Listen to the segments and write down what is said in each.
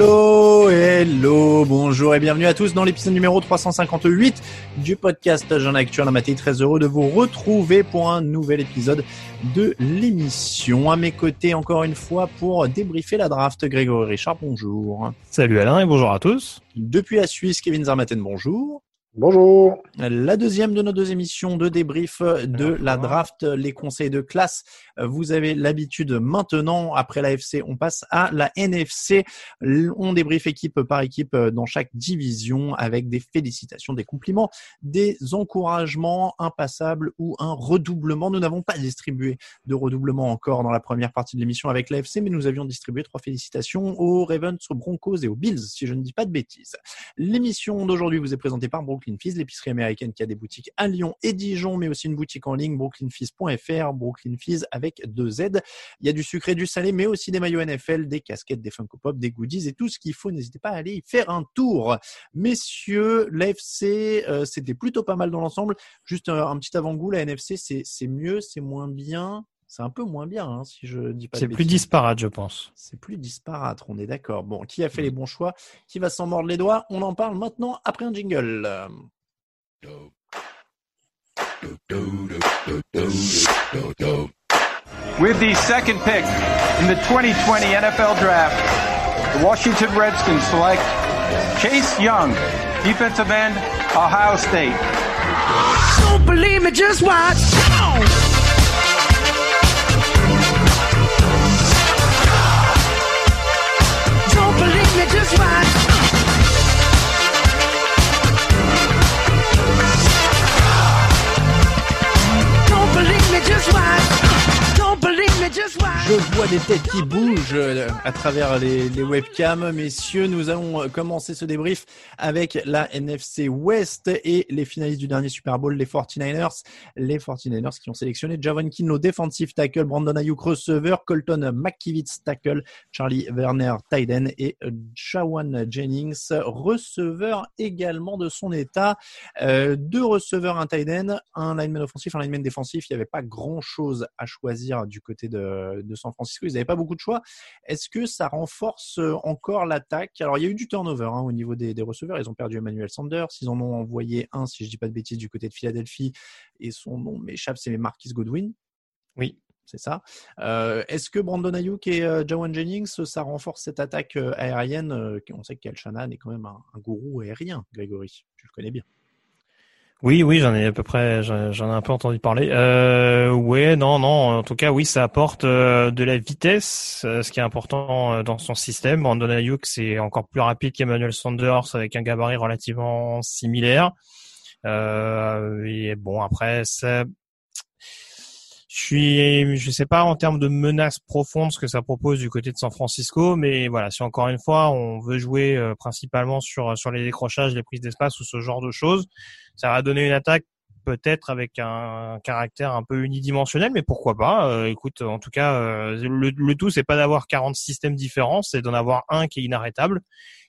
Hello, hello, bonjour et bienvenue à tous dans l'épisode numéro 358 du podcast Jean Actuel Amaté. Très heureux de vous retrouver pour un nouvel épisode de l'émission. À mes côtés, encore une fois, pour débriefer la draft, Grégory Richard, bonjour. Salut Alain et bonjour à tous. Depuis la Suisse, Kevin Zarmaten, bonjour. Bonjour. La deuxième de nos deux émissions de débrief de la draft, les conseils de classe. Vous avez l'habitude maintenant, après la FC, on passe à la NFC. On débrief équipe par équipe dans chaque division avec des félicitations, des compliments, des encouragements, un passable ou un redoublement. Nous n'avons pas distribué de redoublement encore dans la première partie de l'émission avec la FC, mais nous avions distribué trois félicitations aux Ravens, aux Broncos et aux Bills, si je ne dis pas de bêtises. L'émission d'aujourd'hui vous est présentée par Brooklyn Fizz, l'épicerie américaine qui a des boutiques à Lyon et Dijon, mais aussi une boutique en ligne, brooklynfizz.fr, Brooklyn Fizz avec deux Z. Il y a du sucré, du salé, mais aussi des maillots NFL, des casquettes, des Funko Pop, des goodies et tout ce qu'il faut. N'hésitez pas à aller y faire un tour. Messieurs, l'AFC, euh, c'était plutôt pas mal dans l'ensemble. Juste un, un petit avant-goût, la NFC, c'est mieux, c'est moins bien? C'est un peu moins bien, hein, si je dis pas. C'est plus disparate, je pense. C'est plus disparate, on est d'accord. Bon, qui a fait les bons choix? Qui va s'en mordre les doigts? On en parle maintenant après un jingle. With the second pick in the 2020 NFL Draft, the Washington Redskins select Chase Young, defensive end, Ohio State. Don't believe me, just watch. Just watch. Je vois des têtes qui bougent euh, à travers les, webcams. Messieurs, nous allons commencer ce débrief avec la NFC West et les finalistes du dernier Super Bowl, les 49ers. Les 49ers qui ont sélectionné Javon Kinlo, defensive tackle, Brandon Ayuk, receveur, Colton McKivitz, tackle, Charlie Werner, tight end et Jawan Jennings, receveur également de son état. Euh, deux receveurs, un tight end, un lineman offensif, un lineman défensif. Il n'y avait pas grand-chose à choisir du côté de, de San Francisco. Ils n'avaient pas beaucoup de choix. Est-ce que ça renforce euh, encore l'attaque? Alors, il y a eu du turnover hein, au niveau des, des, receveurs. Ils ont perdu Emmanuel Sanders. Ils en ont envoyé un, si je dis pas de bêtises, du côté de Philadelphie. Et son nom m'échappe, c'est Marquis Godwin. Oui. C'est ça. Euh, Est-ce que Brandon Ayuk et euh, Jawan Jennings, ça renforce cette attaque euh, aérienne On sait qu'Al Shanahan est quand même un, un gourou aérien, Grégory. Tu le connais bien. Oui, oui, j'en ai à peu près, j'en ai un peu entendu parler. Euh, ouais, non, non. En tout cas, oui, ça apporte euh, de la vitesse, euh, ce qui est important euh, dans son système. Brandon Ayuk, c'est encore plus rapide qu'Emmanuel Sanders avec un gabarit relativement similaire. Et bon, après, ça, Je suis, je sais pas en termes de menaces profondes ce que ça propose du côté de San Francisco, mais voilà, si encore une fois on veut jouer euh, principalement sur sur les décrochages, les prises d'espace ou ce genre de choses, ça va donner une attaque peut-être avec un caractère un peu unidimensionnel, mais pourquoi pas euh, Écoute, en tout cas, euh, le, le, tout c'est pas d'avoir 40 systèmes différents, c'est d'en avoir un qui est inarrêtable.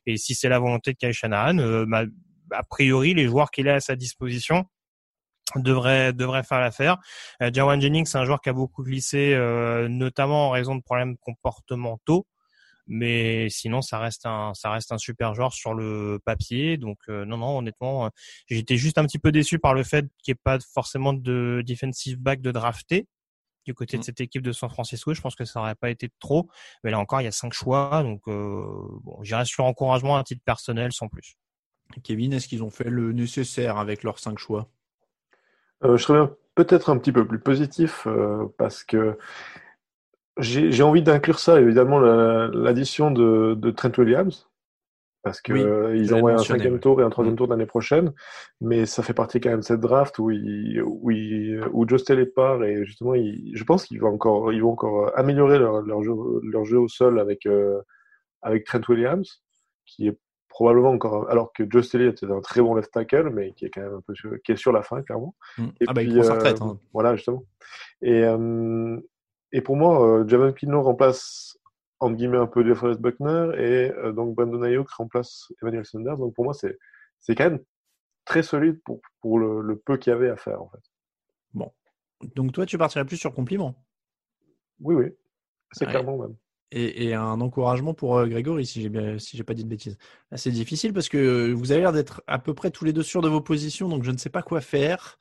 Et si c'est la volonté de Kai Shanahan, bah, a priori les joueurs qu'il a à sa disposition devrait devrait faire l'affaire. Euh, Jawan Jennings, c'est un joueur qui a beaucoup glissé, euh, notamment en raison de problèmes comportementaux. Mais sinon, ça reste un ça reste un super joueur sur le papier. Donc euh, non non, honnêtement, j'étais juste un petit peu déçu par le fait qu'il n'y ait pas forcément de defensive back de drafté du côté de mm. cette équipe de San Francisco. Je pense que ça n'aurait pas été trop. Mais là encore, il y a cinq choix. Donc bon, j'irai sur encouragement à titre personnel sans plus. Kevin, est-ce qu'ils ont fait le nécessaire avec leurs cinq choix? Euh, je serais peut-être un petit peu plus positif euh, parce que j'ai envie d'inclure ça, évidemment, l'addition de, de, Trent Williams. Parce que euh, ils envoient un cinquième tour et un troisième mm. tour l'année prochaine, mais ça fait partie quand même de cette draft où il, où, il, où part et justement, il, je pense qu'ils vont encore, ils vont encore améliorer leur, leur, jeu, leur jeu au sol avec avec Trent Williams, qui est probablement encore, alors que Joe Staley était un très bon left tackle, mais qui est quand même un peu sur, qui est sur la fin, clairement. Mm. Et ah bah, il prend sa retraite. Hein. Voilà, justement. Et, euh, et pour moi, euh, Javon Kinlo remplace, entre guillemets, un peu DeForest Buckner, et euh, donc Brandon Ayuk remplace Emmanuel Sanders. Donc pour moi, c'est, quand même très solide pour, pour le, le peu qu'il y avait à faire, en fait. Bon. Donc toi, tu partirais plus sur compliment Oui, oui. C'est clairement même et, un encouragement pour euh, Grégory, si j'ai pas dit de bêtises. c'est difficile parce que vous avez l'air d'être à peu près tous les deux sûrs de vos positions, donc je ne sais pas quoi faire.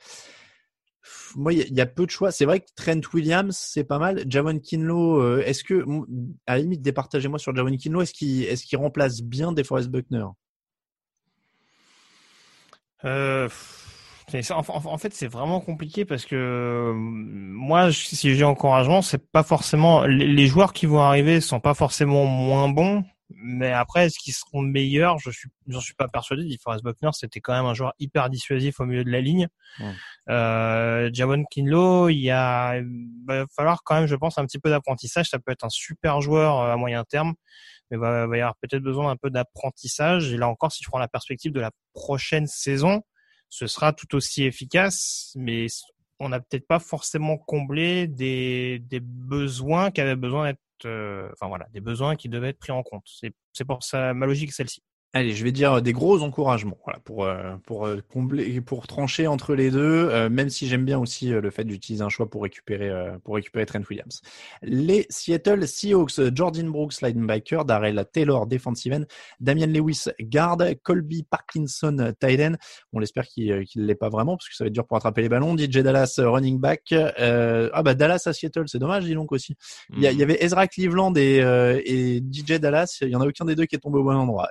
Moi, il y, a peu de choix. C'est vrai que Trent Williams, c'est pas mal. Javon Kinlo, euh, est-ce que, à la limite, départagez-moi sur Javon Kinlo, est-ce qu'il, est-ce qu'il remplace bien DeForest Buckner? Euh, en, fait, c'est vraiment compliqué parce que euh, moi, si j'ai encouragement, c'est pas forcément les, joueurs qui vont arriver sont pas forcément moins bons, mais après, est-ce qu'ils seront meilleurs? Je suis, j'en suis pas persuadé. DeForest Buckner, c'était quand même un joueur hyper dissuasif au milieu de la ligne. Euh, Javon Kinlo, il y a, va falloir quand même, je pense, un petit peu d'apprentissage. Ça peut être un super joueur euh, à moyen terme, mais il va, va y avoir peut-être besoin d'un peu d'apprentissage. Et là encore, si je prends la perspective de la prochaine saison, ce sera tout aussi efficace, mais on n'a peut-être pas forcément comblé des, des besoins qui avaient besoin d'être, euh, enfin voilà, des besoins qui devaient être pris en compte. C'est pour ça ma logique celle-ci. Allez, je vais dire des gros encouragements voilà, pour, euh, pour euh, combler, pour trancher entre les deux, euh, même si j'aime bien aussi le fait d'utiliser un choix pour récupérer, pour récupérer Trent Williams. Les Seattle Seahawks, Jordan Brooks, linebacker, Darrell Taylor, defensive end, Damian Lewis, guard, Colby Parkinson, tight end. On l'espère qu'il ne l'est pas vraiment, parce que ça va être dur pour attraper les ballons. DJ Dallas, running back. ah bah Dallas à Seattle, c'est dommage, dis donc aussi. Il, y, il y, avait Ezra Cleveland et, et DJ Dallas, il y en a aucun des deux qui est tombé au bon endroit.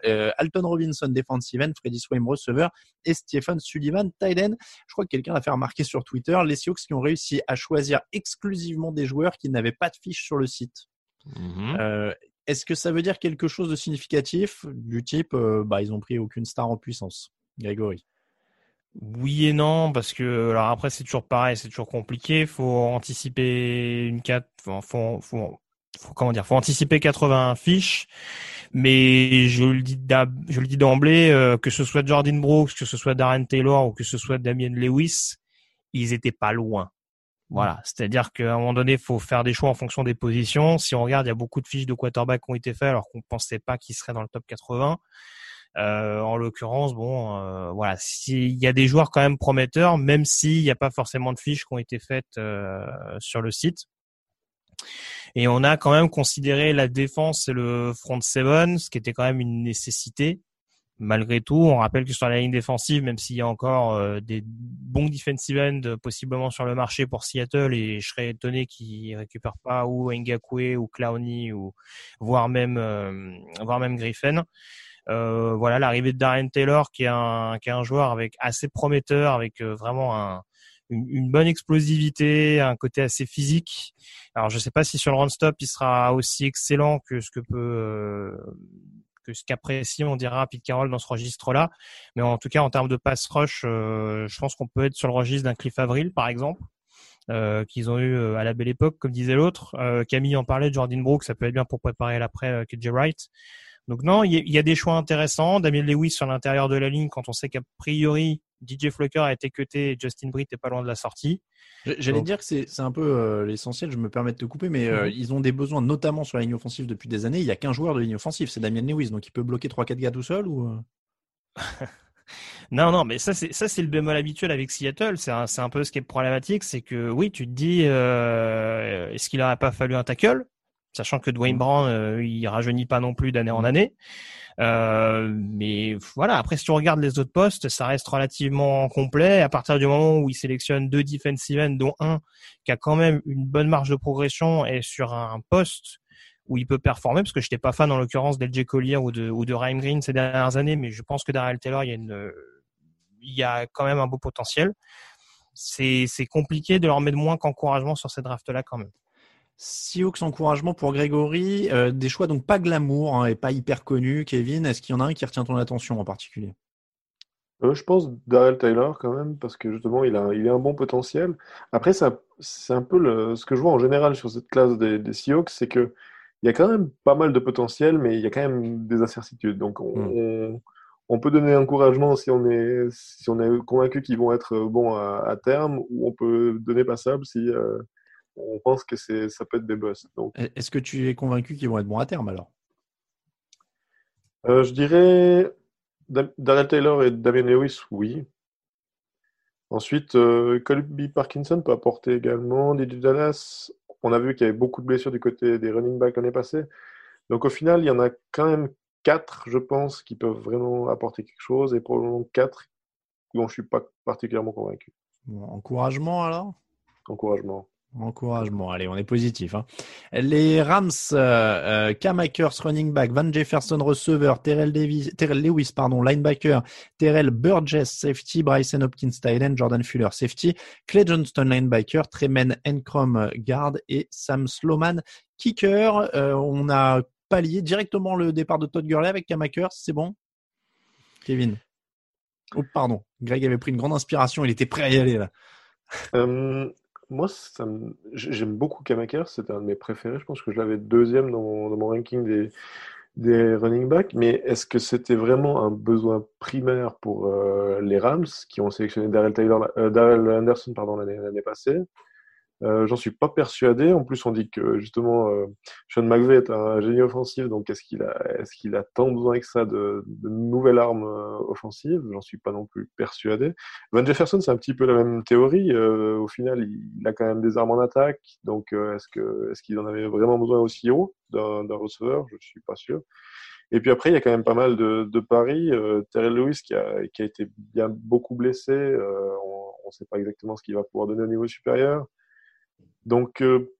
Robinson, defensive end, Freddy Swaim, receveur, et Stephen Sullivan, tight end. Je crois que quelqu'un l'a fait remarquer sur Twitter, les Seahawks qui ont réussi à choisir exclusivement des joueurs qui n'avaient pas de fiche sur le site. Mhm. Euh, est-ce que ça veut dire quelque chose de significatif du type, euh, bah, ils ont pris aucune star en puissance Grégory? Oui et non, parce que alors après c'est toujours pareil, c'est toujours compliqué. Faut anticiper une 4, faut, faut, faut comment dire, faut anticiper 80 fiches, mais je le dis je le dis d'emblée, euh, que ce soit Jordan Brooks, que ce soit Darren Taylor ou que ce soit Damien Lewis, ils étaient pas loin. Voilà, c'est-à-dire qu'à un moment donné, il faut faire des choix en fonction des positions. Si on regarde, il y a beaucoup de fiches de quarterback qui ont été faites alors qu'on pensait pas qu'ils seraient dans le top 80. Euh, en l'occurrence, bon, euh, voilà, il y a des joueurs quand même prometteurs, même s'il n'y a pas forcément de fiches qui ont été faites euh, sur le site. Et on a quand même considéré la défense et le front seven, ce qui était quand même une nécessité. Malgré tout, on rappelle que sur la ligne défensive, même s'il y a encore euh, des bons defensive ends possiblement sur le marché pour Seattle, et je serais étonné qu'ils récupèrent pas ou Ngakwe ou Clowney ou voire même euh, voire même Griffin. Euh, voilà l'arrivée de Darren Taylor qui est un qui est un joueur avec assez prometteur avec vraiment un une, bonne explosivité, un côté assez physique. Alors je ne sais pas si sur le run stop il sera aussi excellent que ce que peut euh, que ce qu'apprécie on dira Pete Carroll dans ce registre-là, mais en tout cas en termes de pass rush, euh, je pense qu'on peut être sur le registre d'un Cliff Avril par exemple. euh, qu'ils ont eu euh, à la belle époque, comme disait l'autre. Euh, Camille en parlait, Jordan Brooks, ça peut être bien pour préparer l'après KJ Wright. Donc non, il y, y a des choix intéressants. Damien Lewis sur l'intérieur de la ligne, quand on sait qu'a priori DJ Flucker a été cuté et Justin Britt est pas loin de la sortie. J'allais dire que c'est un peu euh, l'essentiel, je me permets de te couper, mais euh, Mhm. ils ont des besoins, notamment sur la ligne offensive depuis des années. Il y a qu'un joueur de ligne offensive, c'est Damien Lewis, donc il peut bloquer 3-4 gars tout seul ou euh? Non, non, mais ça c'est ça c'est le bémol habituel avec Seattle. C'est un, un peu ce qui est problématique, c'est que oui, tu te dis, euh, est-ce qu'il n'aurait pas fallu un tackle, sachant que Dwayne Brown euh, il rajeunit pas non plus d'année en année. Euh, mais voilà, après si tu regardes les autres postes, ça reste relativement complet. À partir du moment où il sélectionne deux defensive ends, dont un qui a quand même une bonne marge de progression et sur un poste où il peut performer, parce que je n'étais pas fan en l'occurrence d'LJ Collier ou de, ou de Ryan Green ces dernières années, mais je pense que derrière Taylor, il y a une, il y a quand même un beau potentiel. C'est compliqué de leur mettre moins qu'encouragement sur ces drafts-là quand même. Seahawks encouragement pour Grégory, euh, des choix donc pas glamour hein, et pas hyper connus. Kevin, est-ce qu'il y en a un qui retient ton attention en particulier? Euh, je pense Darrell Taylor quand même, parce que justement, il a, il a un bon potentiel. Après, c'est un peu le, ce que je vois en général sur cette classe des, des Seahawks, c'est que il y a quand même pas mal de potentiel, mais il y a quand même des incertitudes. Donc, on, on, on peut donner encouragement si on est, si on est convaincu qu'ils vont être bons à, à terme, ou on peut donner passable si euh, on pense que c'est, ça peut être des boss. Donc, Est-ce que tu es convaincu qu'ils vont être bons à terme alors? Euh, je dirais Da- Darrell Taylor et Damien Lewis, oui. Ensuite, euh, Colby Parkinson peut apporter également. DJ Dallas, on a vu qu'il y avait beaucoup de blessures du côté des running backs l'année passée. Donc au final, il y en a quand même quatre, je pense, qui peuvent vraiment apporter quelque chose, et probablement quatre dont je suis pas particulièrement convaincu. Encouragement alors? Encouragement. Encouragement, allez, on est positif. hein. Les Rams, euh, euh, Cam Akers, running back, Van Jefferson, receveur, Terrell, Davis, Terrell Lewis, pardon, linebacker, Terrell Burgess, safety, Bryson Hopkins, end, Jordan Fuller, safety, Clay Johnston, linebacker, Tremen Encrom, guard et Sam Sloman, kicker. Euh, on a pallié directement le départ de Todd Gurley avec Cam Akers, c'est bon? Kevin? Oh, pardon, Greg avait pris une grande inspiration, il était prêt à y aller là. Euh, moi, j'aime beaucoup Kamaker, c'était un de mes préférés. Je pense que je l'avais deuxième dans mon, ranking des, running backs. Mais est-ce que c'était vraiment un besoin primaire pour euh, les Rams qui ont sélectionné Darrell Taylor, euh, Anderson l'année passée? Euh, j'en suis pas persuadé. En plus, on dit que justement, euh, Sean McVay est un génie offensif, donc est-ce qu'il a, est-ce qu'il a tant besoin que ça de, de nouvelles armes euh, offensives? J'en suis pas non plus persuadé. Van Jefferson, c'est un petit peu la même théorie. Euh, au final, il, a quand même des armes en attaque, donc euh, est-ce que, est-ce qu'il en avait vraiment besoin aussi haut d'un, receveur? Je suis pas sûr. Et puis après, il y a quand même pas mal de, de paris. Euh, Terrell Lewis qui a, qui a été bien beaucoup blessé. Euh, on ne sait pas exactement ce qu'il va pouvoir donner au niveau supérieur. Donc, euh,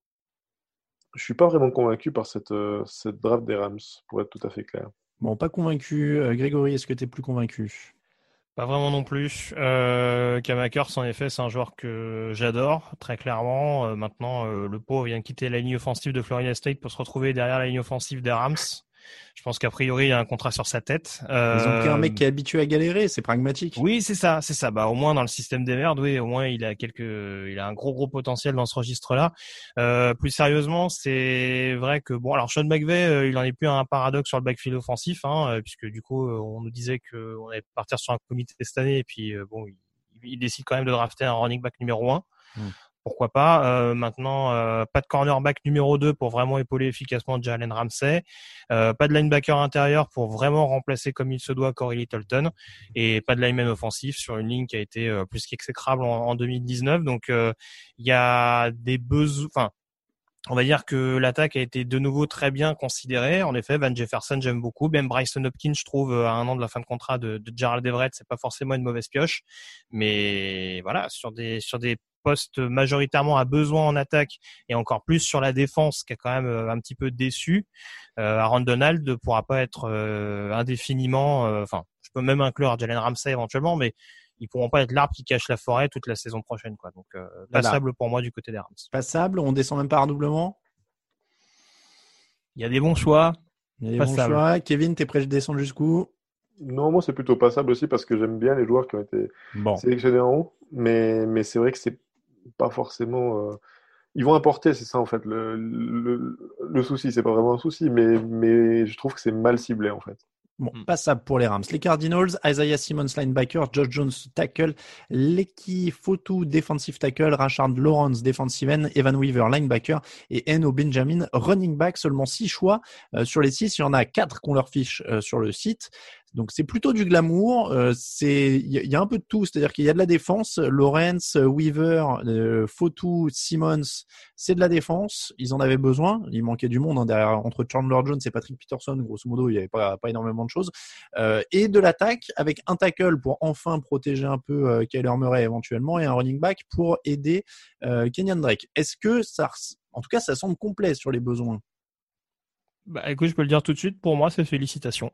je suis pas vraiment convaincu par cette, euh, cette draft des Rams, pour être tout à fait clair. Bon, pas convaincu. Euh, Grégory, est-ce que tu es plus convaincu? Pas vraiment non plus. Euh, Cam Akers, en effet, c'est un joueur que j'adore, très clairement. Euh, maintenant, euh, le pauvre vient de quitter la ligne offensive de Florida State pour se retrouver derrière la ligne offensive des Rams. Je pense qu'a priori, il y a un contrat sur sa tête. Ils ont pris un Euh, mec qui est habitué à galérer, c'est pragmatique. Oui, c'est ça, c'est ça. Bah, au moins dans le système des merdes, oui, au moins il a quelques, il a un gros gros potentiel dans ce registre-là. Euh, plus sérieusement, c'est vrai que bon, alors Sean McVay, euh, il en est plus un paradoxe sur le backfield offensif, hein, euh, puisque du coup, euh, on nous disait que on allait partir sur un comité cette année, et puis euh, bon, il, il décide quand même de drafter un running back numéro un. Mm. Pourquoi pas Euh, Maintenant, euh, pas de cornerback numéro 2 pour vraiment épauler efficacement Jalen Ramsey. Euh, pas de linebacker intérieur pour vraiment remplacer comme il se doit Corey Littleton. Et pas de lineman offensif sur une ligne qui a été plus qu'exécrable en, en 2019. Donc, il y a des besoins... Enfin, on va dire que l'attaque a été de nouveau très bien considérée. En effet, Van Jefferson, j'aime beaucoup. Même Bryson Hopkins, je trouve, à un an de la fin de contrat de, de Gerald Everett, c'est pas forcément une mauvaise pioche. Mais voilà, sur des, sur des postes majoritairement à besoin en attaque et encore plus sur la défense qui a quand même euh, un petit peu déçu. Euh, Aaron Donald ne pourra pas être euh, indéfiniment, euh, enfin, je peux même inclure Jalen Ramsey éventuellement, mais ils pourront pas être l'arbre qui cache la forêt toute la saison prochaine, quoi. Donc, euh, passable pour moi du côté des Rams. Passable, on descend même pas à redoublement. Il y a des bons choix. Il y a des bons Passable. choix. Kevin, t'es prêt à descendre jusqu'où? Non, moi, c'est plutôt passable aussi parce que j'aime bien les joueurs qui ont été Bon. sélectionnés en haut. Mais, mais c'est vrai que c'est, pas forcément. euh, Ils vont apporter, c'est ça en fait. Le, le, le souci, c'est pas vraiment un souci, mais, mais je trouve que c'est mal ciblé en fait. Bon, passable pour les Rams. Les Cardinals, Isaiah Simmons, linebacker, Josh Jones, tackle, Leki Fotu, defensive tackle, Rashard Lawrence, defensive end, Evan Weaver, linebacker et Eno Benjamin, running back. Seulement six choix euh, sur les six. Il y en a quatre qu'on leur fiche euh, sur le site. Donc c'est plutôt du glamour. Euh, c'est il y, y a un peu de tout, c'est-à-dire qu'il y a de la défense. Lawrence, Weaver, euh, Fotu, Simmons, c'est de la défense. Ils en avaient besoin. Il manquait du monde hein, derrière entre Chandler Jones et Patrick Peterson. Grosso modo, il n'y avait pas, pas énormément de choses. Euh, et de l'attaque avec un tackle pour enfin protéger un peu euh, Kyler Murray éventuellement et un running back pour aider euh, Kenyan Drake. Est-ce que ça, en tout cas, ça semble complet sur les besoins? Bah, écoute, je peux le dire tout de suite. Pour moi, c'est félicitations.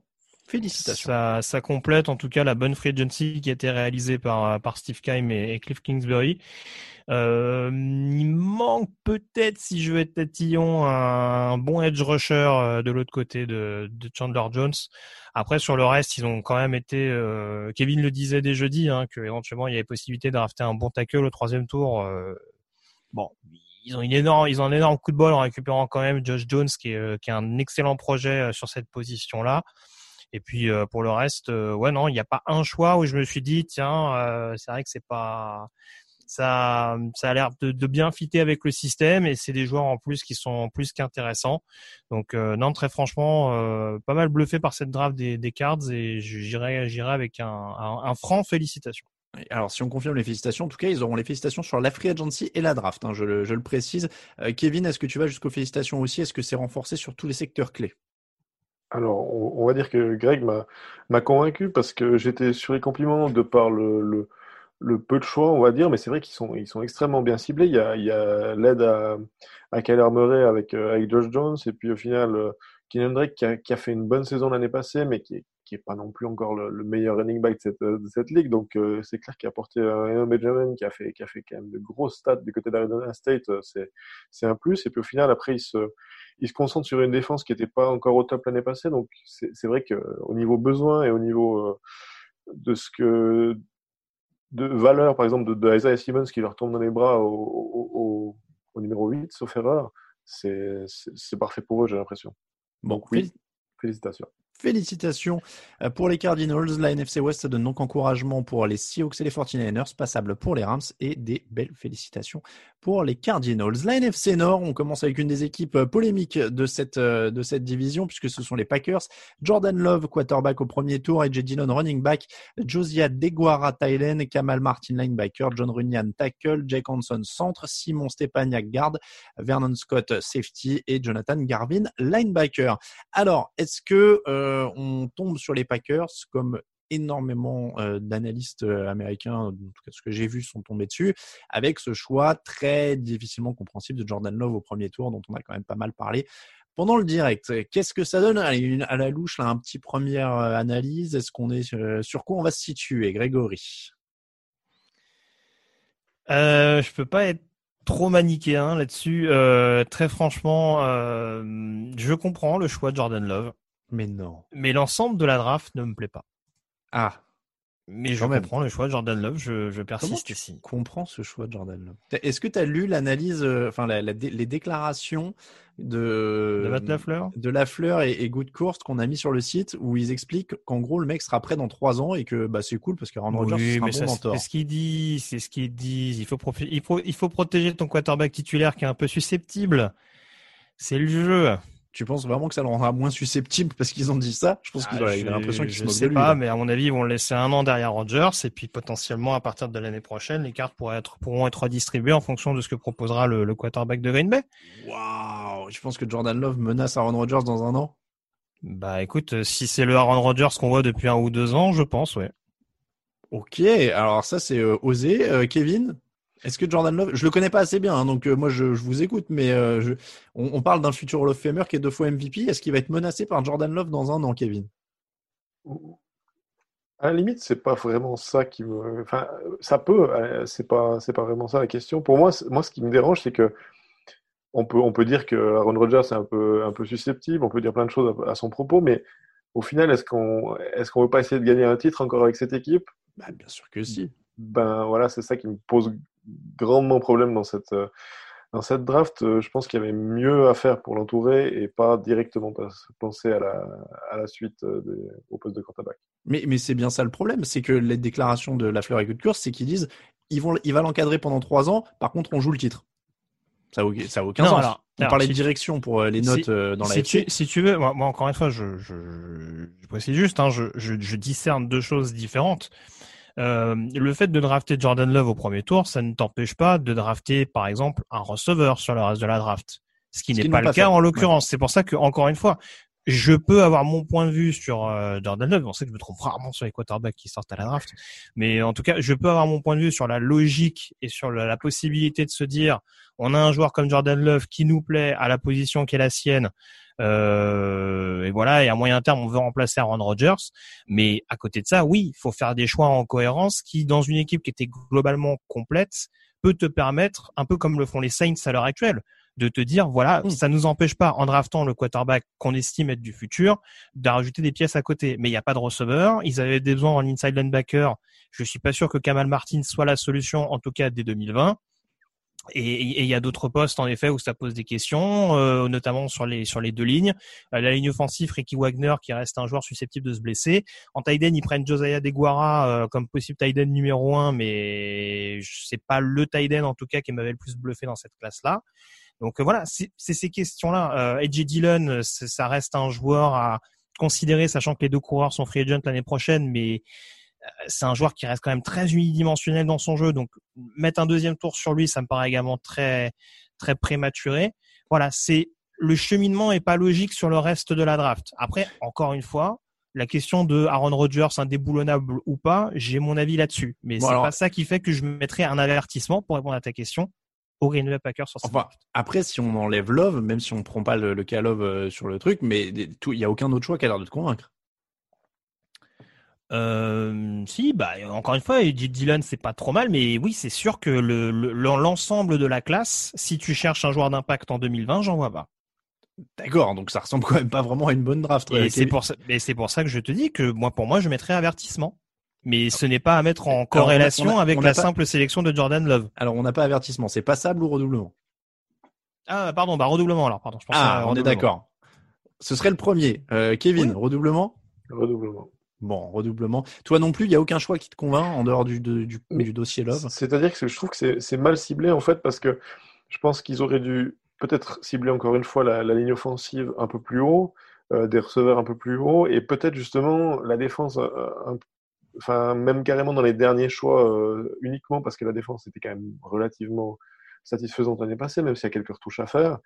Félicitations. Ça, ça complète en tout cas la bonne free agency qui a été réalisée par, par Steve Keim et, Cliff Kingsbury. Euh, il manque peut-être, si je veux être tatillon, un bon edge rusher euh, de l'autre côté de, de Chandler Jones. Après, sur le reste, ils ont quand même été. euh, Kevin le disait dès jeudi, hein, que éventuellement il y avait possibilité de rafter un bon tackle au troisième tour. euh, bon, ils ont une énorme, ils ont un énorme coup de bol en récupérant quand même Josh Jones, qui est, euh, qui est un excellent projet euh, sur cette position-là. Et puis euh, pour le reste, euh, ouais non, il n'y a pas un choix où je me suis dit tiens, euh, c'est vrai que c'est pas ça, ça a l'air de, bien fitter avec le système et c'est des joueurs en plus qui sont plus qu'intéressants. Donc non, très franchement, pas mal bluffé par cette draft des, Cards et j'irai j'irai avec un, franc félicitations. Alors, si on confirme les félicitations, en tout cas, ils auront les félicitations sur la free agency et la draft. hein, je, le, précise. Kevin, est-ce que tu vas jusqu'aux félicitations aussi? Est-ce que c'est renforcé sur tous les secteurs clés? Alors, on, va dire que Greg m'a convaincu parce que j'étais sur les compliments de par le, peu de choix, on va dire, mais c'est vrai qu'ils sont, extrêmement bien ciblés. Il y a, l'aide à, à Murray avec, euh, avec Josh Jones, et puis au final, euh, Kenyon Drake qui a, a fait une bonne saison l'année passée, mais qui qui est pas non plus encore le, le meilleur running back de cette, cette ligue. Donc, euh, c'est clair qu'il a apporté un Benjamin qui a fait, quand même de grosses stats du côté d'Arizona State. euh, C'est, c'est un plus. Et puis au final, après, il se, il se concentre sur une défense qui n'était pas encore au top l'année passée. Donc, c'est, vrai que au niveau besoin et au niveau euh, de ce que, de valeur, par exemple, de, de Isaiah Simmons qui leur tombe dans les bras au, au, au, numéro 8, sauf erreur, c'est, parfait pour eux, j'ai l'impression. Bon, Donc, oui, féli- félicitations. Félicitations euh, pour les Cardinals. La NFC West donne donc encouragement pour les Seahawks et les 49ers, passable pour les Rams et des belles félicitations pour les Cardinals. La NFC Nord, on commence avec une des équipes euh, polémiques de cette, euh, de cette division puisque ce sont les Packers. Jordan Love, quarterback au premier tour, AJ Dillon, running back, Josiah Deguara, Thailand, Kamal Martin, linebacker, John Runyan, tackle, Jake Hanson, centre, Simon Stepaniak, guard, Vernon Scott, safety et Jonathan Garvin, linebacker. Alors, est-ce que on tombe sur les Packers comme énormément euh, d'analystes euh, américains, en tout cas ce que j'ai vu, sont tombés dessus, avec ce choix très difficilement compréhensible de Jordan Love au premier tour, dont on a quand même pas mal parlé pendant le direct. Qu'est-ce que ça donne à la louche, là, un petit première euh, analyse? Est-ce qu'on est sur, quoi on va se situer, Grégory? Euh, je peux pas être trop manichéen là-dessus. Euh, très franchement, euh, je comprends le choix de Jordan Love, Mais non. mais l'ensemble de la draft ne me plaît pas. Ah, Mais je même. comprends le choix de Jordan Love, je, je comment persiste tu ici. comprends ce choix de Jordan Love? Est-ce que tu as lu l'analyse, euh, enfin la- la dé- les déclarations de, De Lafleur? de Lafleur et, et Good Course qu'on a mis sur le site où ils expliquent qu'en gros le mec sera prêt dans trois ans et que bah, c'est cool parce qu'Aaron Rodgers Oui, sera un bon c'est mentor. ce qu'ils disent, c'est ce qu'ils disent. Il faut, profi- il, faut, il faut protéger ton quarterback titulaire qui est un peu susceptible. C'est le jeu. Tu penses vraiment que ça le rendra moins susceptible parce qu'ils ont dit ça? Je pense Ah, a je- l'impression qu'ils se moquent de lui. pas, là. mais à mon avis, ils vont le laisser un an derrière Rodgers et puis potentiellement à partir de l'année prochaine, les cartes pourraient être, pourront être redistribuées en fonction de ce que proposera le, le quarterback de Green Bay. Waouh Je pense que Jordan Love menace Aaron Rodgers dans un an. Bah écoute, euh, si c'est le Aaron Rodgers qu'on voit depuis un ou deux ans, je pense, ouais. Ok, alors ça c'est euh, osé. Euh, Kevin? Est-ce que Jordan Love, je le connais pas assez bien, hein, donc euh, moi je, je vous écoute, mais euh, je, on, on parle d'un futur of Famer qui est deux fois MVP. Est-ce qu'il va être menacé par Jordan Love dans un an, Kevin? À la limite, c'est pas vraiment ça qui me. Enfin, ça peut, euh, c'est pas, c'est pas vraiment ça la question. Pour moi, moi, ce qui me dérange, c'est que on peut, on peut dire que Aaron Rodgers est un peu, un peu susceptible, on peut dire plein de choses à, à son propos, mais au final, est-ce qu'on, est-ce qu'on veut pas essayer de gagner un titre encore avec cette équipe? bah, Bien sûr que si. Ben voilà, c'est ça qui me pose grandement problème dans cette, euh, dans cette draft. Euh, Je pense qu'il y avait mieux à faire pour l'entourer et pas directement penser à la, à la suite euh, des- au poste de quarterback. Mais, mais c'est bien ça le problème, c'est que les déclarations de la fleur et de course, c'est qu'ils disent ils vont, il va l'encadrer pendant trois ans, par contre on joue le titre. Ça n'a aucun- ça a aucun Non, sens. alors, on alors, parlait si- de direction pour les notes si- euh, dans la si tu, si tu veux, moi, moi, encore une fois, je, je, je précise juste, hein, je, je, je discerne deux choses différentes. Euh, le fait de drafter Jordan Love au premier tour, ça ne t'empêche pas de drafter, par exemple, un receveur sur le reste de la draft. Ce qui n'est pas le pas cas fait. en l'occurrence. C'est pour ça que, encore une fois, je peux avoir mon point de vue sur euh, Jordan Love. On sait que je me trompe rarement sur les quarterbacks qui sortent à la draft. Mais en tout cas, je peux avoir mon point de vue sur la logique et sur la, la possibilité de se dire, on a un joueur comme Jordan Love qui nous plaît à la position qui est la sienne. Euh, et voilà, et à moyen terme, on veut remplacer Aaron Rodgers. Mais à côté de ça, oui, il faut faire des choix en cohérence qui, dans une équipe qui était globalement complète, peut te permettre, un peu comme le font les Saints à l'heure actuelle, de te dire, voilà, Mm. ça nous empêche pas, en draftant le quarterback qu'on estime être du futur, de rajouter des pièces à côté. Mais il n'y a pas de receveur. Ils avaient des besoins en inside linebacker. Je suis pas sûr que Kamal Martin soit la solution, en tout cas dès 2020. Et il y a d'autres postes en effet où ça pose des questions, euh, notamment sur les sur les deux lignes. Euh, la ligne offensive, Ricky Wagner qui reste un joueur susceptible de se blesser. En tight ils prennent Josiah Deguara euh, comme possible tight numéro un, mais c'est pas le tight en tout cas qui m'avait le plus bluffé dans cette classe-là. Donc euh, voilà, c'est ces questions-là. Euh, Dillon, ça reste un joueur à considérer, sachant que les deux coureurs sont free agent l'année prochaine, mais c'est un joueur qui reste quand même très unidimensionnel dans son jeu. Donc mettre un deuxième tour sur lui, ça me paraît également très très prématuré. Voilà, c'est le cheminement est pas logique sur le reste de la draft. Après, encore une fois, la question de Aaron Rodgers indéboulonnable ou pas, j'ai mon avis là-dessus. Mais Bon, c'est pas ça qui fait que je mettrais un avertissement pour répondre à ta question au Green Bay Packers sur Enfin, draft. après, si on enlève Love, même si on prend pas le, le cas Love euh, sur le truc, mais il y a aucun autre choix qui a l'air de te convaincre. Euh, si, bah encore une fois, Eddie Dillon c'est pas trop mal, mais oui, c'est sûr que le le- l'ensemble de la classe, si tu cherches un joueur d'impact en 2020, j'en vois pas. D'accord, donc ça ressemble quand même pas vraiment à une bonne draft. Et c'est pour ça, et c'est pour ça que je te dis que moi, pour moi, je mettrais avertissement. Mais ce n'est pas à mettre en Alors, on a- corrélation on a- avec on a la pas- simple sélection de Jordan Love. Alors, on n'a pas avertissement, c'est passable ou redoublement? Ah, pardon, bah redoublement alors, pardon. Je pensais à Ah, on est d'accord. Ce serait le premier. Euh, Kevin, Oui. redoublement? Redoublement. Bon, redoublement. Toi non plus, il n'y a aucun choix qui te convainc en dehors du, du, dossier Love? C'est-à-dire que je trouve que c'est mal ciblé en fait parce que je pense qu'ils auraient dû peut-être cibler encore une fois la, la ligne offensive un peu plus haut, euh, des receveurs un peu plus haut et peut-être justement la défense, euh, un- enfin même carrément dans les derniers choix euh, uniquement parce que la défense était quand même relativement satisfaisante l'année passée, même s'il y a quelques retouches à faire.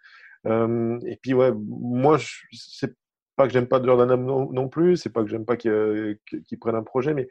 Euh, et puis ouais, moi je c'est pas que j'aime pas Jordan Love non, non plus, c'est pas que j'aime pas qu'il prenne un projet, mais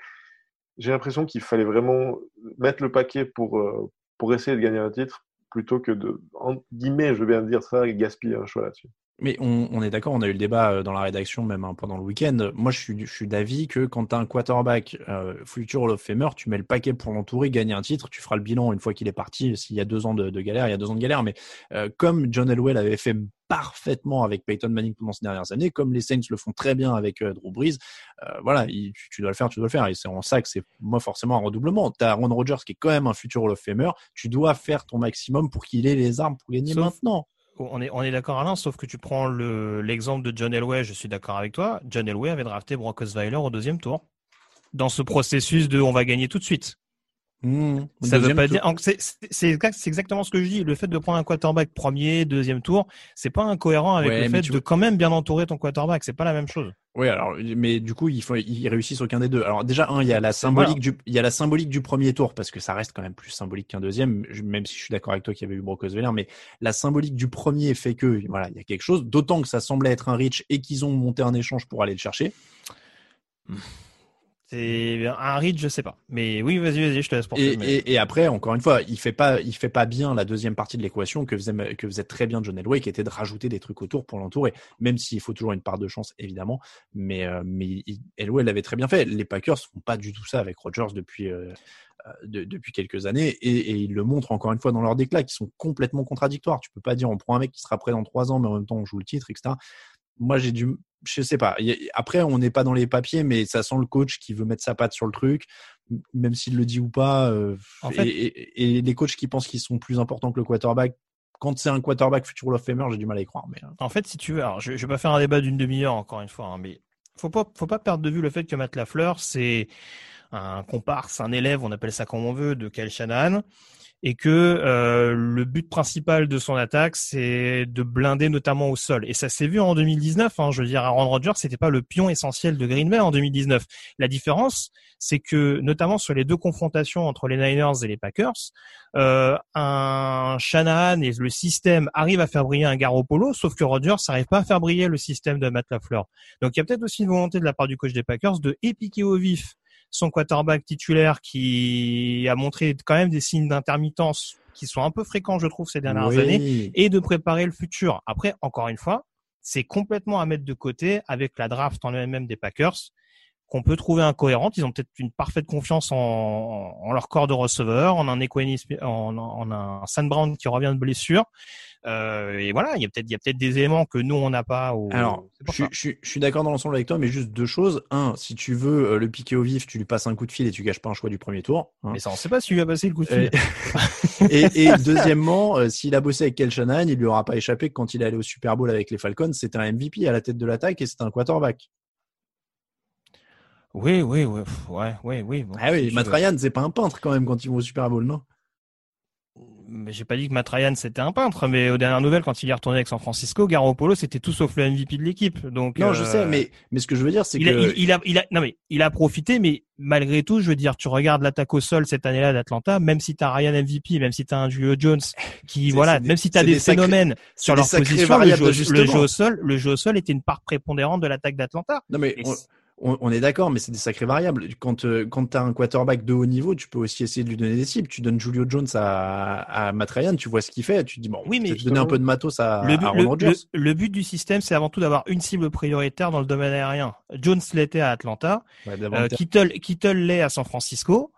j'ai l'impression qu'il fallait vraiment mettre le paquet pour, euh, essayer de gagner un titre plutôt que de, en guillemets, je veux bien dire ça, gaspiller un choix là-dessus. Mais on, on est d'accord, on a eu le débat euh, dans la rédaction même hein, pendant le week-end. Moi, je suis, je suis d'avis que quand tu as un quarterback euh, futur Hall of Famer, tu mets le paquet pour l'entourer, gagner un titre, tu feras le bilan une fois qu'il est parti. S'il y a deux ans de, de galère, il y a deux ans de galère. Mais euh, comme John Elway l'avait fait parfaitement avec Peyton Manning pendant ces dernières années, comme les Saints le font très bien avec euh, Drew Brees, euh, voilà, il- tu, tu dois le faire, tu dois le faire. Et c'est en ça que c'est moi forcément un redoublement. Tu as Aaron Rodgers qui est quand même un futur Hall of Famer, tu dois faire ton maximum pour qu'il ait les armes pour gagner Sauf- maintenant. On est, on est d'accord Alain, sauf que tu prends le, l'exemple de John Elway, je suis d'accord avec toi. John Elway avait drafté Brock Osweiler au deuxième tour. Dans ce processus de on va gagner tout de suite. Mmh. Ça veut pas tour. dire. C'est c'est- c'est exact- c'est exactement ce que je dis. Le fait de prendre un quarterback premier, deuxième tour, c'est pas incohérent avec Ouais, le fait de quand même bien entourer ton quarterback. C'est pas la même chose. Oui, alors, mais du coup, il faut, ils réussissent aucun des deux. Alors déjà, un, il y a la symbolique du, il y a la symbolique du premier tour parce que ça reste quand même plus symbolique qu'un deuxième. Même si je suis d'accord avec toi qu'il y avait eu Brock Osweiler, mais la symbolique du premier fait que, voilà, il y a quelque chose. D'autant que ça semblait être un reach et qu'ils ont monté un échange pour aller le chercher. C'est un read, je sais pas. Mais oui, vas-y, vas-y, je te laisse Et, poursuivre. mais- et, et après, encore une fois, il fait pas, il fait pas bien la deuxième partie de l'équation que faisait, que faisait très bien John Elway, qui était de rajouter des trucs autour pour l'entourer. Même s'il faut toujours une part de chance, évidemment. Mais, euh, mais Elway l'avait très bien fait. Les Packers font pas du tout ça avec Rodgers depuis, euh, euh, de- depuis quelques années et, et ils le montrent encore une fois dans leurs déclats qui sont complètement contradictoires. Tu peux pas dire on prend un mec qui sera prêt dans trois ans, mais en même temps on joue le titre, etc. Moi, j'ai du, je sais pas. Après, on n'est pas dans les papiers, mais ça sent le coach qui veut mettre sa patte sur le truc, même s'il le dit ou pas. euh, En et, fait- et- et les coachs qui pensent qu'ils sont plus importants que le quarterback, quand c'est un quarterback futur of Famer, j'ai du mal à y croire. Mais, euh, En fait, si tu veux, alors je, je vais pas faire un débat d'une demi-heure encore une fois, hein, mais faut pas, faut pas perdre de vue le fait que Matt Lafleur, c'est un comparse, un élève, on appelle ça comme on veut, de Kyle Shanahan, et que euh, le but principal de son attaque, c'est de blinder notamment au sol. Et ça s'est vu en 2019. Hein, je veux dire, Aaron Rodgers, c'était pas le pion essentiel de Green Bay en 2019. La différence, c'est que notamment sur les deux confrontations entre les Niners et les Packers, euh, un Shanahan et le système arrivent à faire briller un Garoppolo, sauf que Rodgers n'arrive pas à faire briller le système de Matt LaFleur. Donc il y a peut-être aussi une volonté de la part du coach des Packers de épiquer au vif son quarterback titulaire qui a montré quand même des signes d'intermittence qui sont un peu fréquents, je trouve, ces dernières oui. années, et de préparer le futur. Après, encore une fois, c'est complètement à mettre de côté avec la draft en elle-même des Packers qu'on peut trouver incohérente. Ils ont peut-être une parfaite confiance en, en leur corps de receveur, en un Equanis, en, en un Sam Brown qui revient de blessure. Euh, et voilà, il y a peut-être il y a peut-être des éléments que nous on n'a pas. Au... Alors, pour je, je suis- je suis d'accord dans l'ensemble avec toi, mais juste deux choses. Un, si tu veux euh, le piquer au vif, tu lui passes un coup de fil et tu gâches pas un choix du premier tour. hein. Mais ça, on sait pas s'il lui a passé le coup de fil. Et, et, et deuxièmement, euh, s'il a bossé avec Kel Shanahan, il lui aura pas échappé que quand il est allé au Super Bowl avec les Falcons, c'était un MVP à la tête de l'attaque et c'était un quarterback. Oui, oui, oui, ouais, oui. bon, Ah oui, Matt. Ryan, c'est pas un peintre quand même quand il va au Super Bowl, non? Mais j'ai pas dit que Matt Ryan c'était un peintre, mais aux dernières nouvelles, quand il est retourné avec San Francisco, Garoppolo c'était tout sauf le MVP de l'équipe. Donc Non, euh, je sais, mais, mais ce que je veux dire, c'est il a, que il, il a, il a, non mais il a profité, mais malgré tout, je veux dire, tu regardes l'attaque au sol cette année-là d'Atlanta, même si t'as Ryan MVP, même si t'as un Julio Jones, qui voilà, des- même si t'as des, des sacrés- phénomènes sur leur position, le jeu, le jeu au sol, le jeu au sol était une part prépondérante de l'attaque d'Atlanta. non mais on, est d'accord, mais c'est des sacrées variables. Quand euh, quand t'as un quarterback de haut niveau, tu peux aussi essayer de lui donner des cibles. Tu donnes Julio Jones à, à Matt Ryan, tu vois ce qu'il fait, tu te dis bon, Oui, mais peut-être donner un peu de matos à, le, but, à le- but du système, c'est avant tout d'avoir une cible prioritaire dans le domaine aérien. Jones l'était à Atlanta, Ouais, euh. Kittle, Kittle l'est à San Francisco,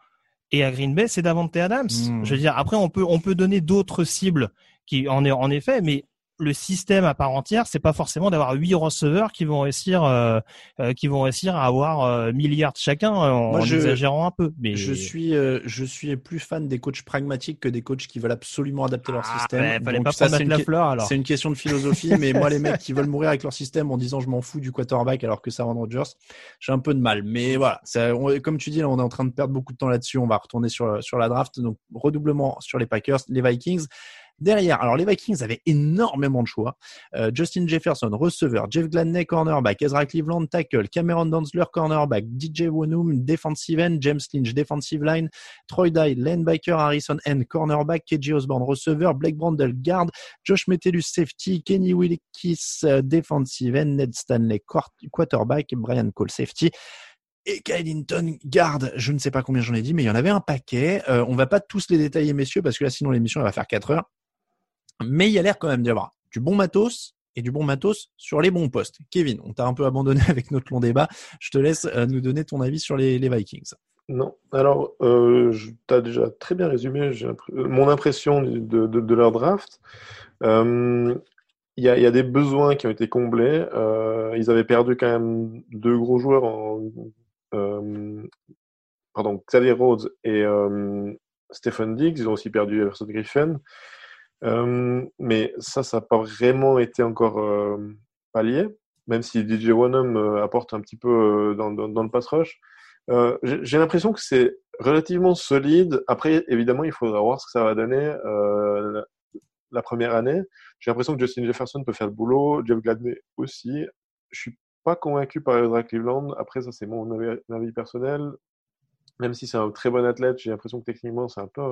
et à Green Bay, c'est Davante Adams. Mm. Je veux dire, après, on peut, on peut donner d'autres cibles qui en est, en effet, mais le système à part entière, c'est pas forcément d'avoir huit receveurs qui vont réussir, euh, euh, qui vont réussir à avoir euh, milliards chacun euh, en, Moi, en je- exagérant un peu. Mais Je suis, euh, je suis plus fan des coachs pragmatiques que des coachs qui veulent absolument adapter leur Ah, système. fallait Donc pas ça, une, que- Lafleur alors. c'est une question de philosophie, mais moi, les mecs qui veulent mourir avec leur système en disant je m'en fous du quarterback alors que ça Aaron Rodgers, j'ai un peu de mal. Mais voilà, ça, on- comme tu dis, là, on est en train de perdre beaucoup de temps là-dessus. On va retourner sur, sur la draft. Donc, redoublement sur les Packers, les Vikings. Derrière, alors les Vikings avaient énormément de choix. Euh, Justin Jefferson, receveur, Jeff Gladney, cornerback, Ezra Cleveland, tackle, Cameron Dantzler, cornerback, DJ Wonum, defensive end, James Lynch, defensive line, Troy Dye, linebacker, Harrison N, cornerback, KJ Osborne, receveur, Blake Brandel, guard, Josh Metellus, safety, Kenny Wilkis, euh, defensive end, Ned Stanley, quart- quarterback, Brian Cole, safety. Et Kyle Hinton, garde, je ne sais pas combien j'en ai dit, mais il y en avait un paquet. Euh, on va pas tous les détailler, messieurs, parce que là, sinon, l'émission, va faire 4 heures. Mais il y a l'air quand même d'y avoir du bon matos et du bon matos sur les bons postes. Kevin, on t'a un peu abandonné avec notre long débat. Je te laisse euh, nous donner ton avis sur les, Vikings. Non. Alors, euh, tu as déjà très bien résumé euh, mon impression de, leur draft. Euh, Il y a, des besoins qui ont été comblés. Ils avaient perdu quand même deux gros joueurs pardon, Xavier Rhodes et Stephen Diggs. Ils ont aussi perdu Everson Griffin. Euh, mais ça, ça n'a pas vraiment été encore euh, pallié, même si DJ Wonham euh, apporte un petit peu euh, dans, le pass rush. Euh, j'ai l'impression que c'est relativement solide. Après, évidemment, il faudra voir ce que ça va donner la, première année. J'ai l'impression que Justin Jefferson peut faire le boulot, Jeff Gladney aussi. Je suis pas convaincu par Ezra Cleveland. Après, ça, c'est mon avis personnel. Même si c'est un très bon athlète, j'ai l'impression que techniquement, c'est un peu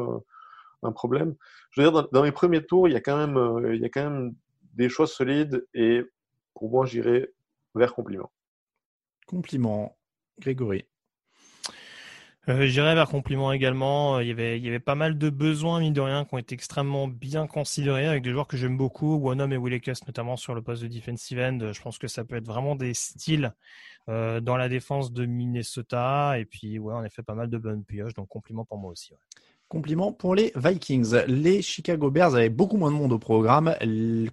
un, problème. Je veux dire, dans, dans les premiers tours, il y a quand même, euh, il y a quand même des choix solides et pour moi, j'irai vers compliment. Compliment, Grégory. Euh, J'irais vers compliment également. Euh, Il y avait, il y avait pas mal de besoins, mine de rien, qui ont été extrêmement bien considérés avec des joueurs que j'aime beaucoup, Wanham et Willekes notamment sur le poste de defensive end. Je pense que ça peut être vraiment des styles euh, dans la défense de Minnesota. Et puis, ouais, en effet, pas mal de bonnes pioches. Donc, compliment pour moi aussi. ouais. Compliment pour les Vikings. Les Chicago Bears avaient beaucoup moins de monde au programme.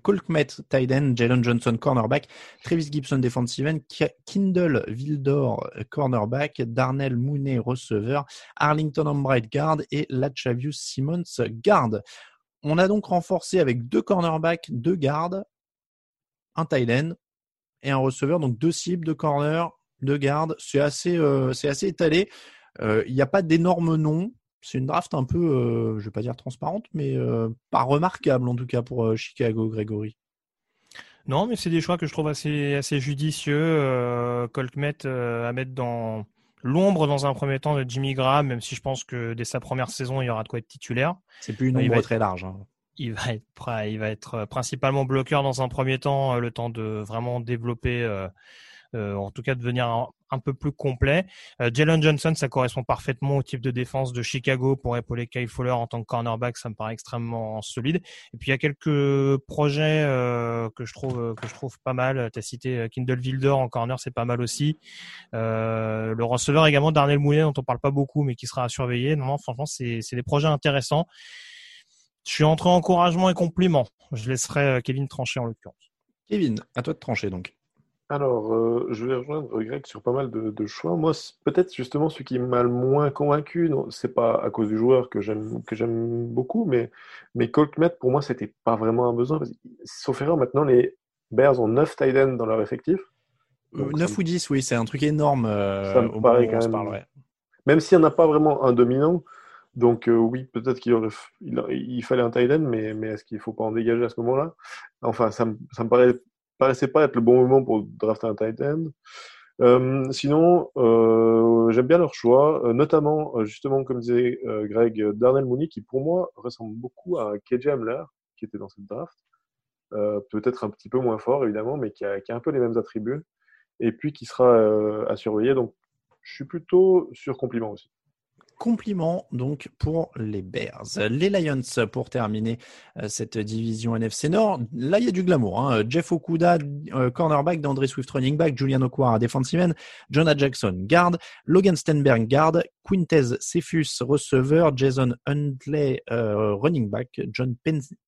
Colkmet, Tyden, Jalen Johnson, cornerback, Travis Gibson, defensive end, Kindle Vildor, cornerback, Darnell Mooney, receveur, Arlington Albright, guard et Lachavius Simmons, guard. On a donc renforcé avec deux cornerbacks, deux gardes, un Tyden et un receveur, donc deux cibles, deux corners, deux gardes. C'est assez, euh, c'est assez étalé. Euh, il n'y a pas d'énormes noms c'est une draft un peu, euh, je vais pas dire transparente, mais euh, pas remarquable en tout cas pour euh, Chicago, Gregory. Non, mais c'est des choix que je trouve assez, assez judicieux. Colkmet à mettre dans l'ombre dans un premier temps de Jimmy Graham, même si je pense que dès sa première saison, il y aura de quoi être titulaire. C'est plus une ombre très large. Hein. Il va être, il va être principalement bloqueur dans un premier temps, le temps de vraiment développer euh, en tout cas devenir un, peu plus complet. Euh, Jalen Johnson, ça correspond parfaitement au type de défense de Chicago pour épauler Kyle Fuller en tant que cornerback, ça me paraît extrêmement solide. Et puis il y a quelques projets euh, que je trouve que je trouve pas mal. Tu as cité Kindle Wilder en corner, c'est pas mal aussi. Euh, le receveur également Darnell Moulin dont on parle pas beaucoup mais qui sera à surveiller. Non, non franchement c'est des projets intéressants. Je suis entre encouragement et compliment. Je laisserai Kevin trancher en l'occurrence. Kevin, à toi de trancher donc. Alors, euh, je vais rejoindre Greg sur pas mal de, choix. Moi, peut-être justement celui qui m'a le moins convaincu, c'est pas à cause du joueur que j'aime que j'aime beaucoup, mais mais Colkmet pour moi c'était pas vraiment un besoin. sauf erreur, maintenant les Bears ont 9 tight ends dans leur effectif. 9 euh, ou 10, oui, c'est un truc énorme. Euh, ça me paraît quand même. Même s'il n'y en a pas vraiment un dominant, donc oui, peut-être qu'il aurait, il, fallait un tight end, mais, mais est-ce qu'il faut pas en dégager à ce moment-là? Enfin, ça, ça me paraît paraissait pas être le bon moment pour drafter un tight end. Euh, sinon, euh, j'aime bien leur choix, euh, notamment euh, justement comme disait euh, Greg Darnell Mooney, qui pour moi ressemble beaucoup à KJ Hamler, qui était dans cette draft. Peut-être un petit peu moins fort évidemment, mais qui a, qui a, un peu les mêmes attributs, et puis qui sera à surveiller. Donc, je suis plutôt sur compliment aussi compliment donc pour les Bears. Les Lions pour terminer euh, cette division NFC Nord. Là, il y a du glamour. Hein. Jeff Okuda, euh, cornerback, d'André Swift, running back, Julian Okwara, defensive Jonah Jackson, guard, Logan Stenberg, guard, Quintez Cephus, receveur, Jason Huntley, euh, running back, John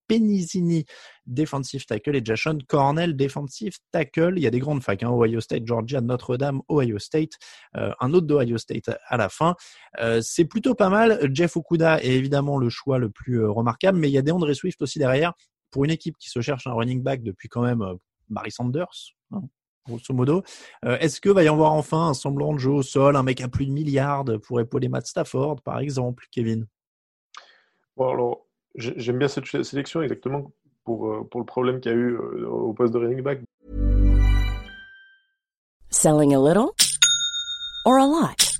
Penizini, defensive tackle, et Jason Cornell, defensive tackle. Il y a des grandes facs, hein, Ohio State, Georgia, Notre-Dame, Ohio State, euh, un autre d'Ohio State à la fin. Euh, c'est plutôt pas mal. Jeff Okuda est évidemment le choix le plus remarquable, mais il y a DeAndre Swift aussi derrière. Pour une équipe qui se cherche un running back depuis quand même Barry Sanders, hein, grosso modo. Euh, est-ce que va y avoir enfin un semblant de jeu au sol, un mec à plus de milliards pour épauler Matt Stafford, par exemple, Kevin? Alors, J'aime bien cette sélection exactement pour, euh, pour le problème qu'il y a eu euh, au poste de running back. Selling a little or a lot?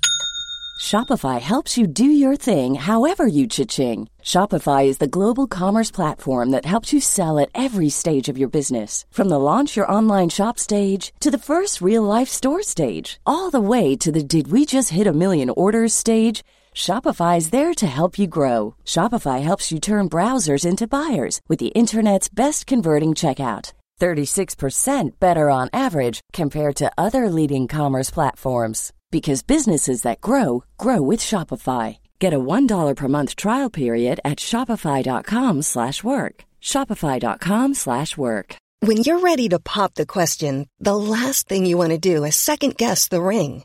Shopify helps you do your thing however you cha-ching. Shopify is the global commerce platform that helps you sell at every stage of your business. From the launch your online shop stage to the first real life store stage, all the way to the did we just hit a million orders stage. Shopify is there to help you grow. Shopify helps you turn browsers into buyers with the internet's best converting checkout. 36% better on average compared to other leading commerce platforms because businesses that grow grow with Shopify. Get a $1 per month trial period at shopify.com/work. shopify.com/work. When you're ready to pop the question, the last thing you want to do is second guess the ring.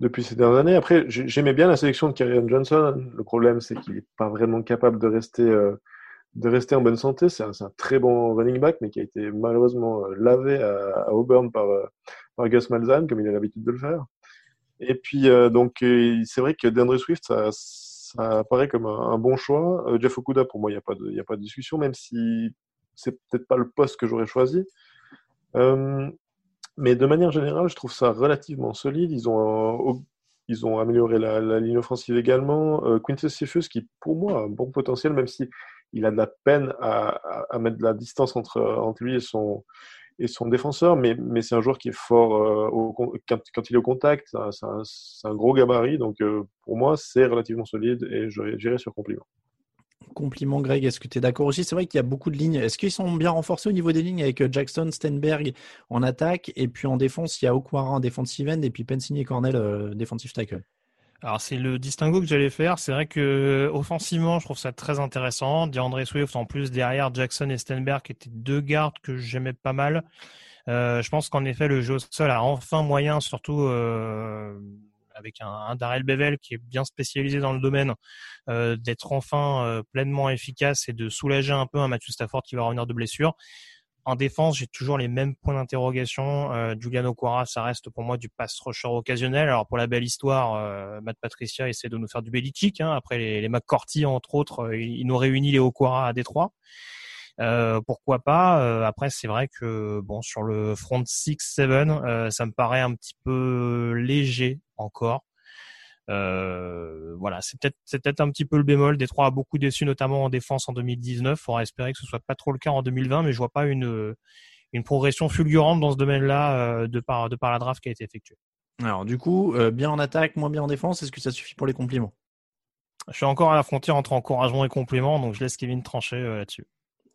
depuis ces dernières années. Après, j'aimais bien la sélection de Kyrian Johnson. Le problème, c'est qu'il n'est pas vraiment capable de rester. Euh, de rester en bonne santé. C'est un, un, très bon running back, mais qui a été malheureusement euh, lavé à, à Auburn par, euh, par Gus Malzahn, comme il a l'habitude de le faire. Et puis, euh, donc, c'est vrai que DeAndre Swift, ça, ça apparaît comme un, un bon choix. Jeff Okuda, pour moi, il n'y a, pas de, y a pas de discussion, même si c'est peut-être pas le poste que j'aurais choisi. Mais de manière générale, je trouve ça relativement solide. Ils ont, ils ont amélioré la, ligne offensive également. Euh, Quintus Cephus, qui pour moi a un bon potentiel, même si il a de la peine à, mettre de la distance entre, entre lui et son, et son défenseur, mais, mais c'est un joueur qui est fort euh, quand, il est au contact, c'est un, gros gabarit, donc euh, pour moi c'est relativement solide et j'irai sur compliment. Compliment Greg, est-ce que tu es d'accord aussi? C'est vrai qu'il y a beaucoup de lignes. Est-ce qu'ils sont bien renforcés au niveau des lignes avec euh, Jackson, Stenberg en attaque et puis en défense, il y a Okwara en defensive end et puis Pensini et Cornell euh, defensive tackle? Alors c'est le distinguo que j'allais faire. C'est vrai que offensivement, je trouve ça très intéressant. DeAndre Swift en plus derrière Jackson et Stenberg étaient deux gardes que j'aimais pas mal. Euh, je pense qu'en effet le jeu au sol a enfin moyen, surtout euh, avec un, un, Darrell Bevel qui est bien spécialisé dans le domaine, euh, d'être enfin euh, pleinement efficace et de soulager un peu un Matthew Stafford qui va revenir de blessure. En défense, j'ai toujours les mêmes points d'interrogation. Euh, Juliano Quara, ça reste pour moi du pass rusher occasionnel. Alors pour la belle histoire, euh, Matt Patricia essaie de nous faire du Belichick. Hein. Après les, les entre autres, euh, ils nous réunit les Quara à Détroit. Euh, pourquoi pas? Euh, Après, c'est vrai que bon sur le front 6-7, ça me paraît un petit peu léger encore. Euh, voilà, c'est peut-être c'est peut-être un petit peu le bémol. Détroit a beaucoup déçu, notamment en défense en 2019. Faudra espérer que ce soit pas trop le cas en 2020, mais je vois pas une une progression fulgurante dans ce domaine-là euh, de par de par la draft qui a été effectuée. Alors du coup, euh, bien en attaque, moins bien en défense. Est-ce que ça suffit pour les compliments? Je suis encore à la frontière entre encouragement et compliment, donc je laisse Kevin trancher là-dessus.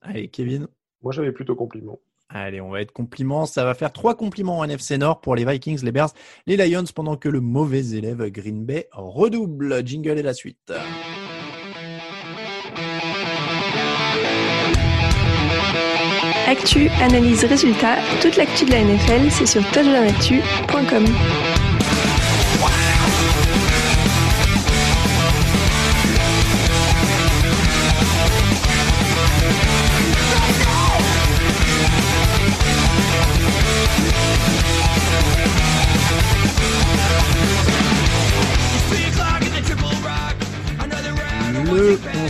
Allez, Kevin. Moi, j'avais plutôt compliment. Allez, on va être compliments. Ça va faire trois compliments en NFC Nord pour les Vikings, les Bears, les Lions, pendant que le mauvais élève Green Bay redouble. Jingle et la suite. Actu, analyse, résultat, toute l'actu de la NFL, c'est sur touchdownactu.com.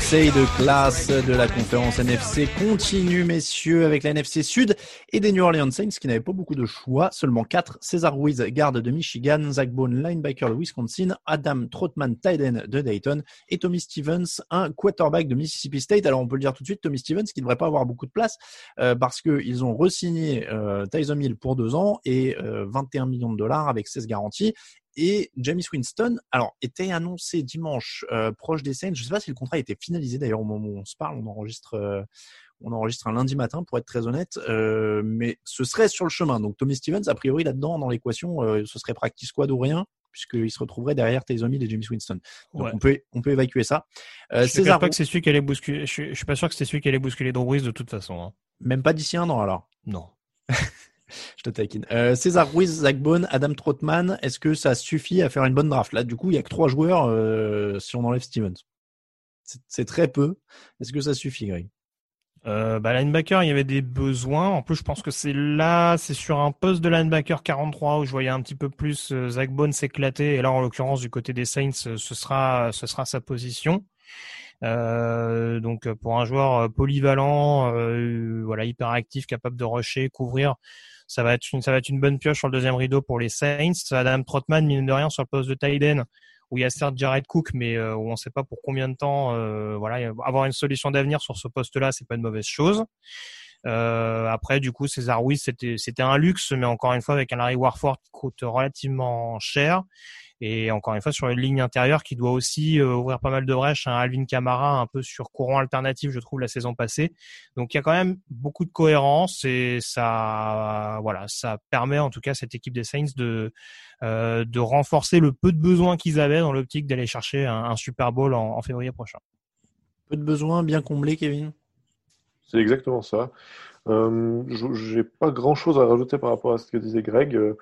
Le conseil de classe de la conférence NFC continue, messieurs, avec la NFC Sud et des New Orleans Saints qui n'avaient pas beaucoup de choix, seulement quatre. César Ruiz, garde de Michigan, Zach Bone, linebacker de Wisconsin, Adam Trotman, tight end de Dayton. Et Tommy Stevens, un quarterback de Mississippi State. Alors on peut le dire tout de suite, Tommy Stevens qui ne devrait pas avoir beaucoup de place euh, parce qu'ils ont re-signé euh, Tyson Hill pour deux ans et euh, 21 millions de dollars avec 16 garanties et James Winston, alors, était annoncé dimanche euh, proche des scènes. Je ne sais pas si le contrat était finalisé d'ailleurs au moment où on se parle. On enregistre, euh, on enregistre un lundi matin pour être très honnête, euh, mais ce serait sur le chemin. Donc Tommy Stevens, a priori là-dedans dans l'équation, ce serait practice squad ou rien puisqu'il se retrouverait derrière Taysom Hill et James Winston. Donc Ouais. on peut on peut évacuer ça. Euh, je ne pas que c'est celui qui allait bousculer. Je suis, je suis pas sûr que c'est celui qui allait bousculer Drew Brees de toute façon. hein. même pas d'ici un an alors? Non. Euh, César Ruiz, Zach Bone, Adam Trotman, est-ce que ça suffit à faire une bonne draft? Là, du coup, il y a que trois joueurs euh, si on enlève Stevens. C'est- très peu. Est-ce que ça suffit, Greg? Euh, bah, linebacker, il y avait des besoins. En plus, je pense que c'est là, c'est sur un poste de linebacker 43 où je voyais un petit peu plus Zach Bone s'éclater. Et là, en l'occurrence, du côté des Saints, ce sera, sa position. Donc, pour un joueur polyvalent, voilà, hyper actif, capable de rusher, couvrir, ça va être une, ça va être une bonne pioche sur le deuxième rideau pour les Saints. Adam Trotman, mine de rien, sur le poste de end, où il y a certes Jared Cook, mais euh, où on ne sait pas pour combien de temps. euh, voilà, avoir une solution d'avenir sur ce poste-là, c'est pas une mauvaise chose. Euh, après, du coup, César Ruiz, c'était c'était un luxe, mais encore une fois avec un Larry Warford qui coûte relativement cher. Et encore une fois, sur une ligne intérieure qui doit aussi euh, ouvrir pas mal de brèches, un Alvin Kamara un peu sur courant alternatif, je trouve, la saison passée. Donc il y a quand même beaucoup de cohérence et ça, voilà, ça permet en tout cas à cette équipe des Saints de euh, de renforcer le peu de besoins qu'ils avaient dans l'optique d'aller chercher un, un Super Bowl en, en février prochain. Peu de besoins, bien comblés, Kevin C'est exactement ça. Euh, je- j'ai pas grand chose à rajouter par rapport à ce que disait Greg. Euh,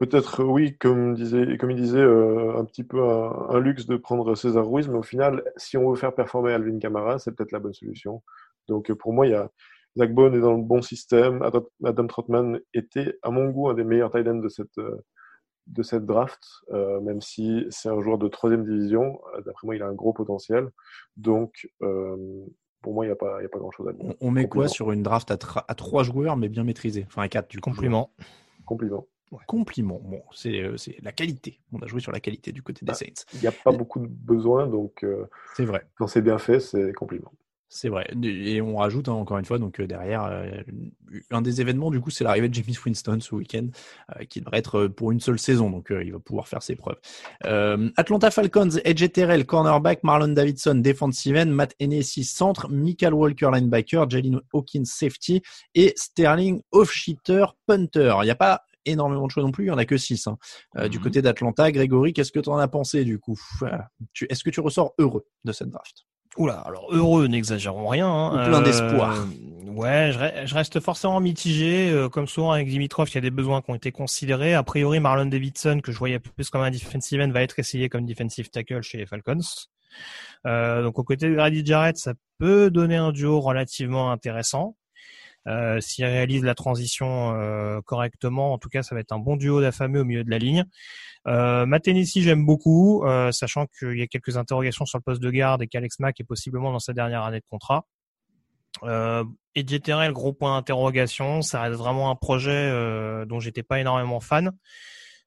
Peut-être, euh, oui, comme disait, comme il disait, euh, un petit peu un, un luxe de prendre César Ruiz, mais au final, si on veut faire performer Alvin Kamara, c'est peut-être la bonne solution. Donc, euh, pour moi, il y a Zach Bone est dans le bon système. Adam, Adam Trotman était, à mon goût, un des meilleurs tight ends de cette, de cette draft, euh, même si c'est un joueur de troisième division. D'après moi, il a un gros potentiel. Donc, euh, pour moi, il n'y a pas, y a pas grand-chose à dire. On, on met quoi Compliment. sur une draft à, trois joueurs, mais bien maîtrisés? Enfin, à quatre, du coup. Compliment. Compliment. Compliment. Bon, c'est euh, c'est la qualité. On a joué sur la qualité du côté des Ah. Saints. Il n'y a pas beaucoup de besoins, donc euh, C'est vrai. quand c'est bien fait, c'est compliment. C'est vrai. Et on rajoute hein, encore une fois, donc euh, derrière, euh, un des événements, du coup, c'est l'arrivée de James Winston ce week-end, euh, qui devrait être pour une seule saison, donc il va pouvoir faire ses preuves. Atlanta Falcons, Edge Terrell, cornerback, Marlon Davidson, defensive end, Matt Hennessy, centre, Michael Walker, linebacker, Jalen Hawkins, safety, et Sterling, off-shitter, punter. Il n'y a pas énormément de choix non plus, il n'y en a que 6. Hein. Du Mhm. côté d'Atlanta, Grégory, qu'est-ce que tu en as pensé du coup? Est-ce que tu ressors heureux de cette draft? Oula, alors heureux, n'exagérons rien. hein. Plein d'espoir. Ouais, je, re- je reste forcément mitigé. euh, comme souvent avec Dimitrov, il y a des besoins qui ont été considérés. A priori, Marlon Davidson, que je voyais plus comme un defensive end, va être essayé comme defensive tackle chez les Falcons. Euh, donc aux côtés de Grady Jarrett, ça peut donner un duo relativement intéressant. Euh, S'il réalise la transition euh, correctement, en tout cas, ça va être un bon duo d'affamés au milieu de la ligne. Euh, j'aime beaucoup, euh, sachant qu'il y a quelques interrogations sur le poste de garde et qu'Alex Mack est possiblement dans sa dernière année de contrat. Euh, et gros point d'interrogation, ça reste vraiment un projet euh, dont j'étais pas énormément fan.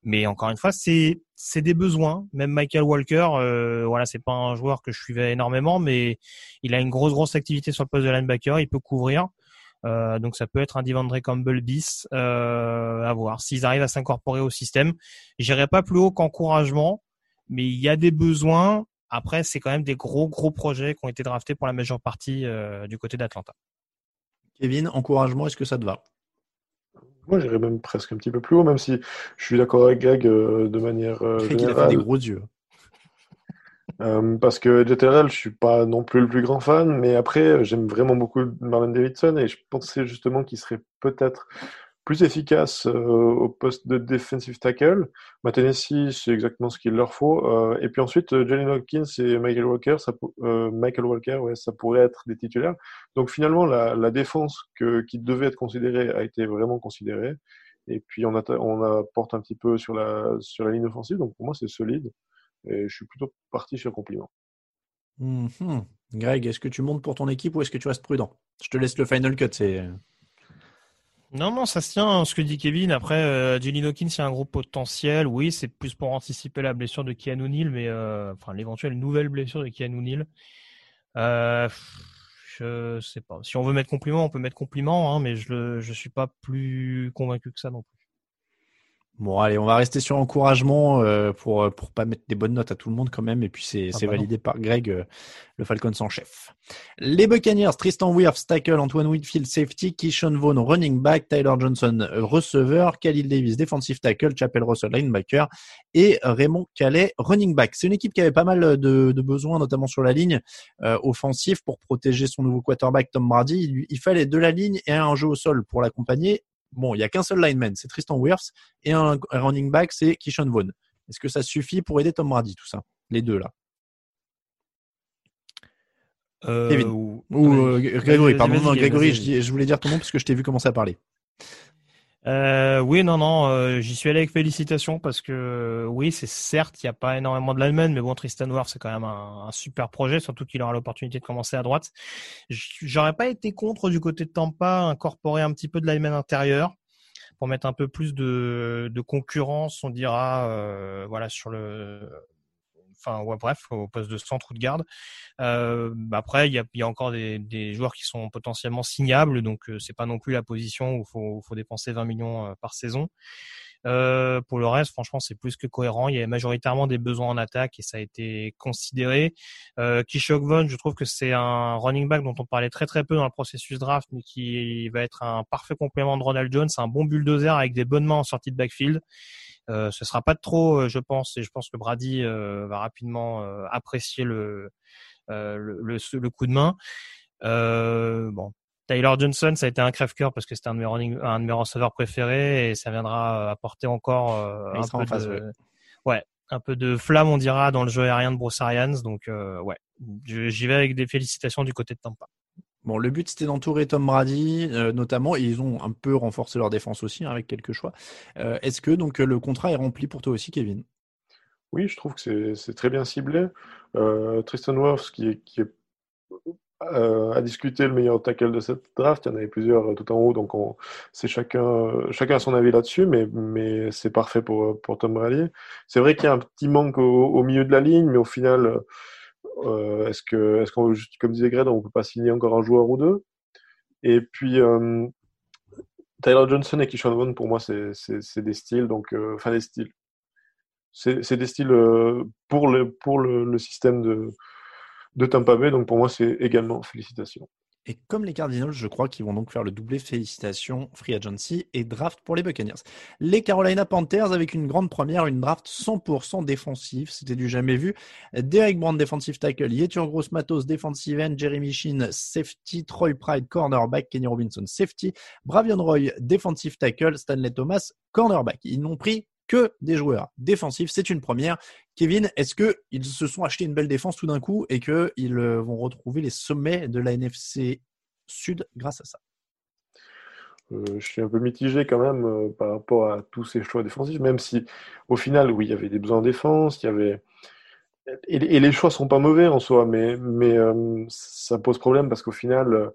Mais encore une fois, c'est c'est des besoins. Même Michael Walker, euh, voilà, c'est pas un joueur que je suivais énormément, mais il a une grosse grosse activité sur le poste de linebacker, il peut couvrir. Euh, donc ça peut être un Devandre Campbell bis euh, à voir s'ils arrivent à s'incorporer au système. J'irai pas plus haut qu'encouragement, mais il y a des besoins. Après, c'est quand même des gros gros projets qui ont été draftés pour la majeure partie euh, du côté d'Atlanta. Kevin, encouragement, est-ce que ça te va? Moi, j'irais même presque un petit peu plus haut, même si je suis d'accord avec Greg euh, de manière euh, Greg, il a fait générale. des gros yeux. Euh, parce que JTRL, je suis pas non plus le plus grand fan, mais après, j'aime vraiment beaucoup Marlon Davidson et je pensais justement qu'il serait peut-être plus efficace euh, au poste de defensive tackle. Ma Tennessee, c'est exactement ce qu'il leur faut. Euh, et puis ensuite, Jalen Hawkins et Michael Walker, ça, Michael Walker, ouais, ça pourrait être des titulaires. Donc finalement, la, défense qui devait être considérée a été vraiment considérée. Et puis on, apporte un petit peu sur la ligne offensive. Donc pour moi, c'est solide. Et je suis plutôt parti sur compliment. Mhm. Greg, est-ce que tu montes pour ton équipe ou est-ce que tu restes prudent? Je te laisse le final cut. C'est Non, non, ça se tient, hein, ce que dit Kevin. Après, euh, Jalen Hawkins, il y a un gros potentiel. Oui, c'est plus pour anticiper la blessure de Keanu Neal, mais euh, enfin l'éventuelle nouvelle blessure de Keanu Neal. Euh, je sais pas. Si on veut mettre compliment, on peut mettre compliment, hein, mais je je suis pas plus convaincu que ça non plus. Bon, allez, on va rester sur encouragement euh, pour pour pas mettre des bonnes notes à tout le monde quand même. Et puis c'est Ah bah validé par Greg, euh, le Falcons en chef. Les Buccaneers, Tristan Wirfs, tackle, Antoine Whitfield, safety, Keyshawn Vaughn, running back, Tyler Johnson, euh, receveur, Khalil Davis, defensive tackle, Chapel Russell, linebacker et Raymond Calais, running back. C'est une équipe qui avait pas mal de, de besoins, notamment sur la ligne euh, offensive pour protéger son nouveau quarterback Tom Brady. Il, lui- il fallait de la ligne et un jeu au sol pour l'accompagner. Bon, il y a qu'un seul lineman, c'est Tristan Wirfs et un un running back, c'est Keyshawn Vaughn. Est-ce que ça suffit pour aider Tom Brady, tout ça Les deux là? Euh, Kevin. ou- euh, Grégory, pardon, non, Grégory, je, je voulais dire ton nom parce que je t'ai vu commencer à parler. Euh, oui, non, non, euh, j'y suis allé avec félicitations parce que euh, oui, c'est certes, il n'y a pas énormément de linemen, mais bon, Tristan Wirfs, c'est quand même un, super projet, surtout qu'il aura l'opportunité de commencer à droite. J'aurais pas été contre du côté de Tampa incorporer un petit peu de linemen intérieur pour mettre un peu plus de, de concurrence, on dira, euh, voilà, sur le, enfin, ouais, bref, au poste de centre ou de garde. Euh, bah après, il y a, y a encore des, des joueurs qui sont potentiellement signables, donc euh, c'est pas non plus la position où faut, faut dépenser 20 millions euh, par saison. Euh, pour le reste, franchement, c'est plus que cohérent. Il y a majoritairement des besoins en attaque et ça a été considéré. Euh, Kishok Von, je trouve que c'est un running back dont on parlait très très peu dans le processus draft, mais qui va être un parfait complément de Ronald Jones, un bon bulldozer avec des bonnes mains en sortie de backfield. Euh, ce sera pas de trop, euh, je pense, et je pense que Brady euh, va rapidement euh, apprécier le, euh, le, le, le coup de main. Euh, bon, Tyler Johnson, ça a été un crève-cœur parce que c'était un de mes running, un de mes receveurs préférés et ça viendra apporter encore euh, un peu en face, de, ouais. ouais, un peu de flamme, on dira, dans le jeu aérien de Bruce Arians. Donc, euh, ouais, j'y vais avec des félicitations du côté de Tampa. Bon, le but c'était d'entourer Tom Brady, euh, notamment, et ils ont un peu renforcé leur défense aussi hein, avec quelques choix. Euh, Est-ce que donc le contrat est rempli pour toi aussi, Kevin? Oui, je trouve que c'est très bien ciblé. Euh, Tristan Wirfs, qui qui est le meilleur tackle de cette draft, il y en avait plusieurs tout en haut, donc on, c'est chacun, chacun a son avis là-dessus, mais, c'est parfait pour, Tom Brady. C'est vrai qu'il y a un petit manque au milieu de la ligne, mais au final, euh, est-ce que, est-ce qu'on, comme disait Greg, on peut pas signer encore un joueur ou deux? Et puis euh, Tyler Johnson et Kishon Vaughn, pour moi, c'est, des styles, donc euh, enfin des styles. C'est, des styles pour le pour le système de de Tampa Bay, donc pour moi, c'est également félicitations. Et comme les Cardinals, je crois qu'ils vont donc faire le doublé. Félicitations, free agency et draft pour les Buccaneers. Les Carolina Panthers avec une grande première, une draft 100% défensive, c'était du jamais vu. Derek Brand, defensive tackle, Yetur Gross Matos, defensive end, Jeremy Sheen, safety, Troy Pride, cornerback, Kenny Robinson, safety, Bravion Roy, defensive tackle, Stanley Thomas, cornerback. Ils n'ont pris que des joueurs défensifs. C'est une première. Kevin, est-ce que ils se sont achetés une belle défense tout d'un coup et qu'ils vont retrouver les sommets de la NFC Sud grâce à ça? Euh, je suis un peu mitigé quand même euh, par rapport à tous ces choix défensifs, même si au final, oui, il y avait des besoins en défense, il y avait et, les choix sont pas mauvais en soi, mais mais euh, ça pose problème parce qu'au final, euh,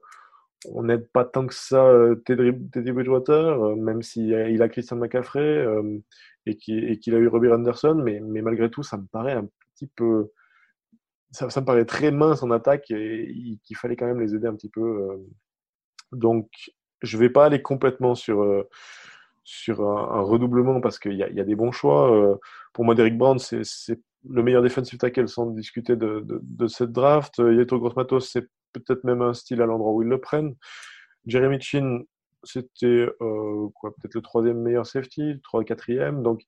on n'aide pas tant que ça euh, Teddy, Bridgewater, euh, même s'il a, il a Christian McCaffrey euh, et qu'il a eu Robbie Anderson, mais, malgré tout, ça me paraît un petit peu. Ça, me paraît très mince en attaque et qu'il fallait quand même les aider un petit peu. euh. Donc, je vais pas aller complètement sur, euh, sur un, redoublement parce qu'il y a, des bons choix. Euh, Pour moi, Derrick Brown, c'est le meilleur defensive tackle sans discuter de, de, cette draft. Euh, Yeto Grossmatos, c'est peut-être même un style à l'endroit où ils le prennent. Jeremy Chin, c'était euh, peut-être le troisième meilleur safety, le trois, quatrième. Donc,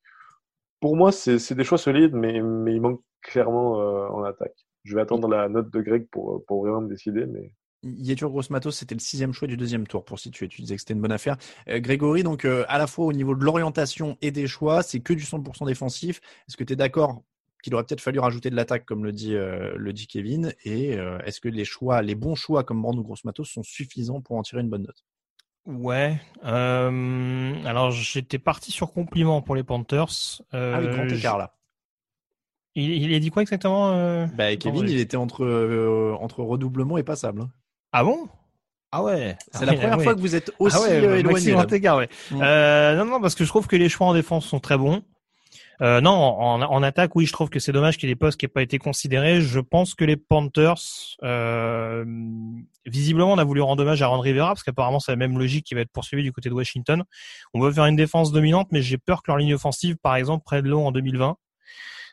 pour moi, c'est des choix solides, mais, il manque clairement euh, en attaque. Je vais attendre la note de Greg pour, pour vraiment me décider, mais Yetur Gross Matos, c'était le sixième choix du deuxième tour pour situer. Tu disais que c'était une bonne affaire. Euh, Grégory, donc euh, à la fois au niveau de l'orientation et des choix, c'est que du 100% défensif. Est-ce que tu es d'accord qu'il aurait peut-être fallu rajouter de l'attaque, comme le dit, euh, le dit Kevin Et euh, est-ce que les choix, les bons choix comme Brand ou Gross Matos sont suffisants pour en tirer une bonne note? Ouais. Euh, alors j'étais parti sur compliment pour les Panthers. Euh, Ah oui, grand écart là. Il, il a dit quoi exactement euh Bah, Kevin, il était entre, euh, entre redoublement et passable. hein. Ah bon? Ah ouais. C'est Ah la ouais, première ouais. fois que vous êtes aussi ah ouais, euh, éloigné. Ouais. Mm. Euh, non, non, parce que je trouve que les choix en défense sont très bons. Euh, non, en, attaque, oui, je trouve que c'est dommage qu'il y ait des postes qui n'aient pas été considérés. Je pense que les Panthers, euh, visiblement, on a voulu rendre hommage à Ron Rivera, parce qu'apparemment, c'est la même logique qui va être poursuivie du côté de Washington. On veut faire une défense dominante, mais j'ai peur que leur ligne offensive, par exemple, prenne l'eau en 2020.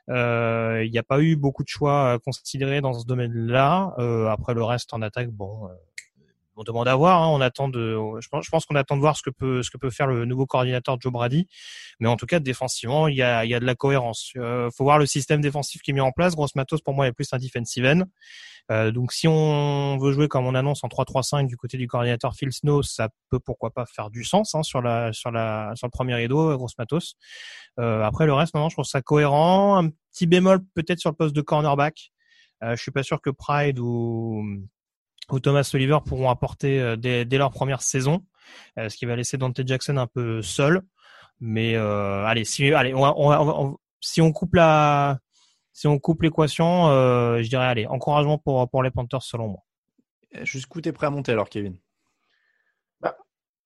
Euh, Il n'y a pas eu beaucoup de choix à considérer dans ce domaine-là. Après le reste en attaque, bon, on demande à voir. hein. On attend de, je pense, qu'on attend de voir ce que peut, ce que peut faire le nouveau coordinateur Joe Brady. Mais en tout cas, défensivement, il y a, il y a de la cohérence. Euh, faut voir le système défensif qui est mis en place. Gross Matos, pour moi, est plus un defensive end. Euh, donc, si on veut jouer comme on annonce en 3-3-5 du côté du coordinateur Phil Snow, ça peut pourquoi pas faire du sens hein, sur la, sur la, sur le premier rideau, euh, Gross Matos. Euh, après le reste, non, je trouve ça cohérent. Un petit bémol peut-être sur le poste de cornerback. Euh, je suis pas sûr que Pride ou ou Thomas Oliver pourront apporter euh, dès, dès leur première saison, euh, ce qui va laisser Dante Jackson un peu seul. Mais euh, allez, si allez, on, si on coupe la si on coupe l'équation, euh, je dirais allez, encouragement pour pour les Panthers selon moi. Euh, Jusqu'où t'es prêt à monter alors, Kevin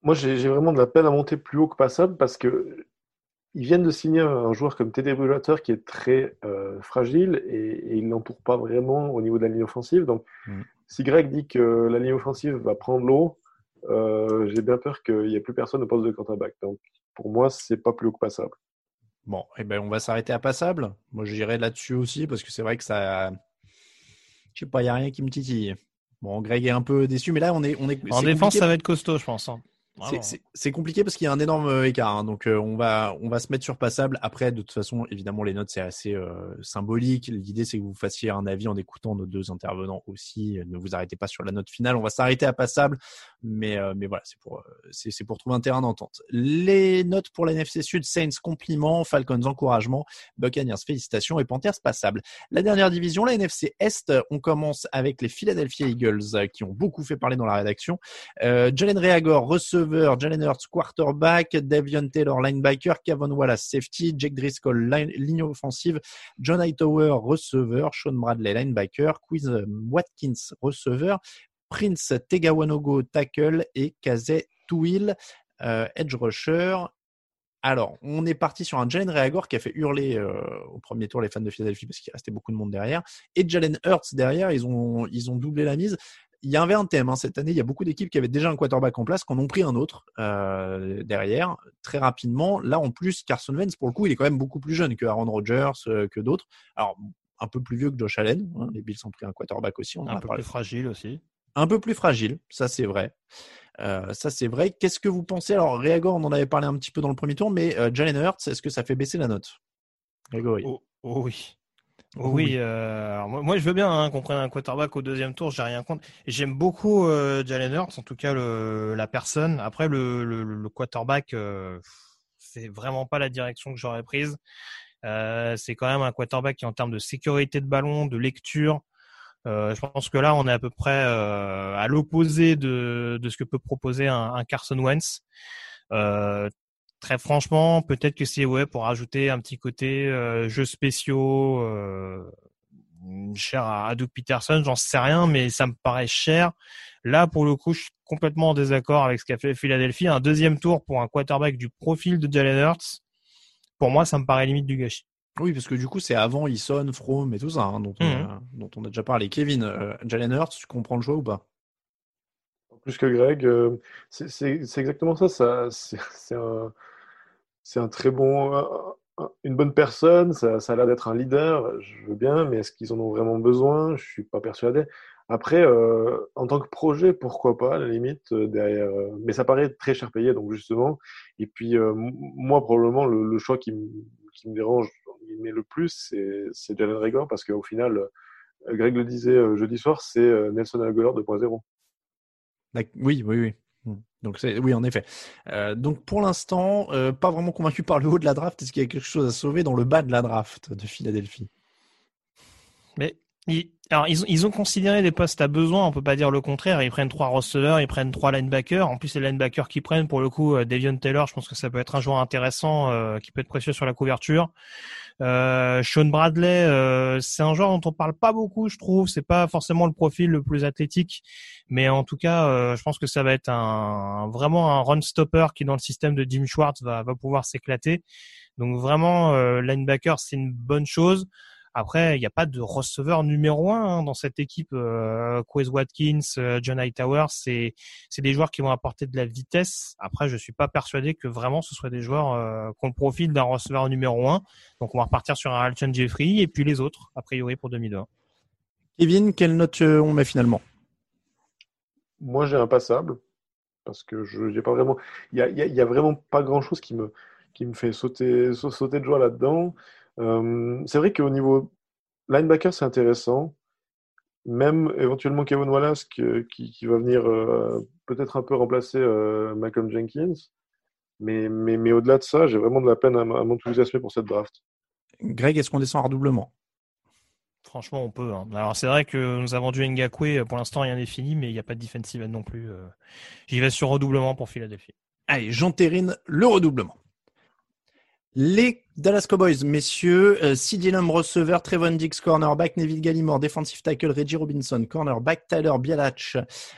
Moi, j'ai vraiment de la peine à monter plus haut que passable parce que ils viennent de signer un joueur comme Teddy Bridgewater qui est très euh, fragile et, et il l'entoure pas vraiment au niveau de la ligne offensive. Donc, Mm. Si Greg dit que la ligne offensive va prendre l'eau, euh, j'ai bien peur qu'il n'y ait plus personne au poste de quarterback. Donc, pour moi, c'est pas plus haut que passable. Bon, eh ben, on va s'arrêter à passable. Moi, j'irai là-dessus aussi parce que c'est vrai que ça. Je sais pas, il n'y a rien qui me titille. Bon, Greg est un peu déçu, mais là, on est. On est En défense, compliqué. ça va être costaud, je pense. hein. C'est- Vraiment. C'est compliqué parce qu'il y a un énorme euh, écart. hein. Donc, euh, on va on va se mettre sur passable. Après, de toute façon, évidemment, les notes c'est assez euh, symbolique. L'idée c'est que vous fassiez un avis en écoutant nos deux intervenants aussi. Ne vous arrêtez pas sur la note finale. On va s'arrêter à passable, mais euh, mais voilà, c'est pour c'est pour trouver un terrain d'entente. Les notes pour la NFC Sud Saints compliment, Falcons encouragement, Buccaneers félicitations et Panthers passable. La dernière division, la NFC Est, on commence avec les Philadelphia Eagles qui ont beaucoup fait parler dans la rédaction. Jalen Reagor, receveur, Jalen Hurts, quarterback, Davion Taylor, linebacker, Kevin Wallace, safety, Jake Driscoll, line- ligne offensive, John Hightower, receveur, Sean Bradley, linebacker, Quiz Watkins, receveur, Prince Tegawanogo, tackle et Kazé Touil, euh, edge rusher. Alors, on est parti sur un Jalen Reagor qui a fait hurler euh, au premier tour les fans de Philadelphie parce qu'il restait beaucoup de monde derrière. Et Jalen Hurts derrière, ils ont, ils ont doublé la mise. Il y avait un thème hein, cette année. Il y a beaucoup d'équipes qui avaient déjà un quarterback en place, qui en ont pris un autre euh, derrière très rapidement. Là, en plus, Carson Wentz, pour le coup, il est quand même beaucoup plus jeune que Aaron Rodgers, euh, que d'autres. Alors, un peu plus vieux que Josh Allen. hein. Les Bills ont pris un quarterback aussi. On en Un a peu parlé plus fragile aussi. un peu plus fragile, ça c'est vrai. Euh, ça c'est vrai. Qu'est-ce que vous pensez? Alors Reagor, on en avait parlé un petit peu dans le premier tour, mais Jalen Hurts, est-ce que ça fait baisser la note? Grégory. Oh, oh oui. Oh oui, oui. euh, alors moi, moi, je veux bien hein, qu'on prenne un quarterback au deuxième tour, j'ai rien contre. J'aime beaucoup euh, Jalen Hurts, en tout cas le, la personne. Après le, le, le quarterback, euh, c'est vraiment pas la direction que j'aurais prise. Euh, c'est quand même un quarterback qui en termes de sécurité de ballon, de lecture, euh, je pense que là on est à peu près euh, à l'opposé de, de ce que peut proposer un, un Carson Wentz. Euh, très franchement, peut-être que c'est ouais pour ajouter un petit côté euh, jeux spéciaux euh, cher à, à Doug Peterson, j'en sais rien, mais ça me paraît cher. Là, pour le coup, je suis complètement en désaccord avec ce qu'a fait Philadelphie. Un deuxième tour pour un quarterback du profil de Jalen Hurts, pour moi, ça me paraît limite du gâchis. Oui, parce que du coup, c'est avant Eason, From et tout ça, hein, dont, on a, dont on a déjà parlé. Kevin, euh, Jalen Hurts, tu comprends le choix ou pas? Plus que Greg, euh, c'est exactement ça. ça c'est un, c'est un très bon, un- un- une bonne personne. Ça, ça a l'air d'être un leader. Je veux bien, mais est-ce qu'ils en ont vraiment besoin? Je suis pas persuadé. Après, euh, en tant que projet, pourquoi pas, à la limite, euh, derrière. euh, mais ça paraît très cher payé, donc justement. Et puis, moi, probablement, le, choix qui, me- dérange mais le plus, c'est Jalen Reagor, parce qu'au final, Greg le disait jeudi soir, c'est Nelson Aguilar 2.0. D'ac- Oui, oui, oui. Donc oui en effet. Euh, donc pour l'instant, euh, pas vraiment convaincu par le haut de la draft. Est-ce qu'il y a quelque chose à sauver dans le bas de la draft de Philadelphie? Mais alors ils, ont- considéré des postes à besoin, on peut pas dire le contraire. Ils prennent trois receveurs, ils prennent trois linebackers. En plus, les linebackers qu'ils prennent, pour le coup, euh, Devion Taylor, je pense que ça peut être un joueur intéressant, euh, qui peut être précieux sur la couverture. Euh, Sean Bradley, euh, c'est un joueur dont on parle pas beaucoup, je trouve. C'est pas forcément le profil le plus athlétique, mais en tout cas, euh, je pense que ça va être un vraiment un run stopper qui, dans le système de Jim Schwartz, va, va pouvoir s'éclater. Donc vraiment, linebacker, c'est une bonne chose. Après, il n'y a pas de receveur numéro un hein, dans cette équipe. Euh, Quez Watkins, euh, John Hightower, c'est c'est des joueurs qui vont apporter de la vitesse. Après, je suis pas persuadé que vraiment ce soit des joueurs euh, qui ont le profil d'un receveur numéro un. Donc, on va repartir sur un Alton Jeffrey et puis les autres, a priori pour 2020. Kevin, quelle note euh, on met finalement? Moi, j'ai un passable parce que je j'ai pas vraiment. Il y a, y a- il y a vraiment pas grand-chose qui me qui me fait sauter sau- sauter de joie là-dedans. Euh, c'est vrai qu'au niveau linebacker, c'est intéressant. Même éventuellement Kevin Wallace qui, qui va venir euh, peut-être un peu remplacer euh, Malcolm Jenkins. Mais, mais, mais au-delà de ça, j'ai vraiment de la peine à, m'enthousiasmer pour cette draft. Greg, est-ce qu'on descend à redoublement? Franchement, on peut. hein. Alors, c'est vrai que nous avons vendu Ngakwe. Pour l'instant, rien n'est fini, mais il n'y a pas de defensive end non plus. J'y vais sur redoublement pour Philadelphie. Allez, j'entérine le redoublement. Les Dallas Cowboys, messieurs, euh, CD Lamb, receveur, Trevon Dix, cornerback, Neville Gallimore, defensive tackle, Reggie Robinson, cornerback, Tyler Bialach,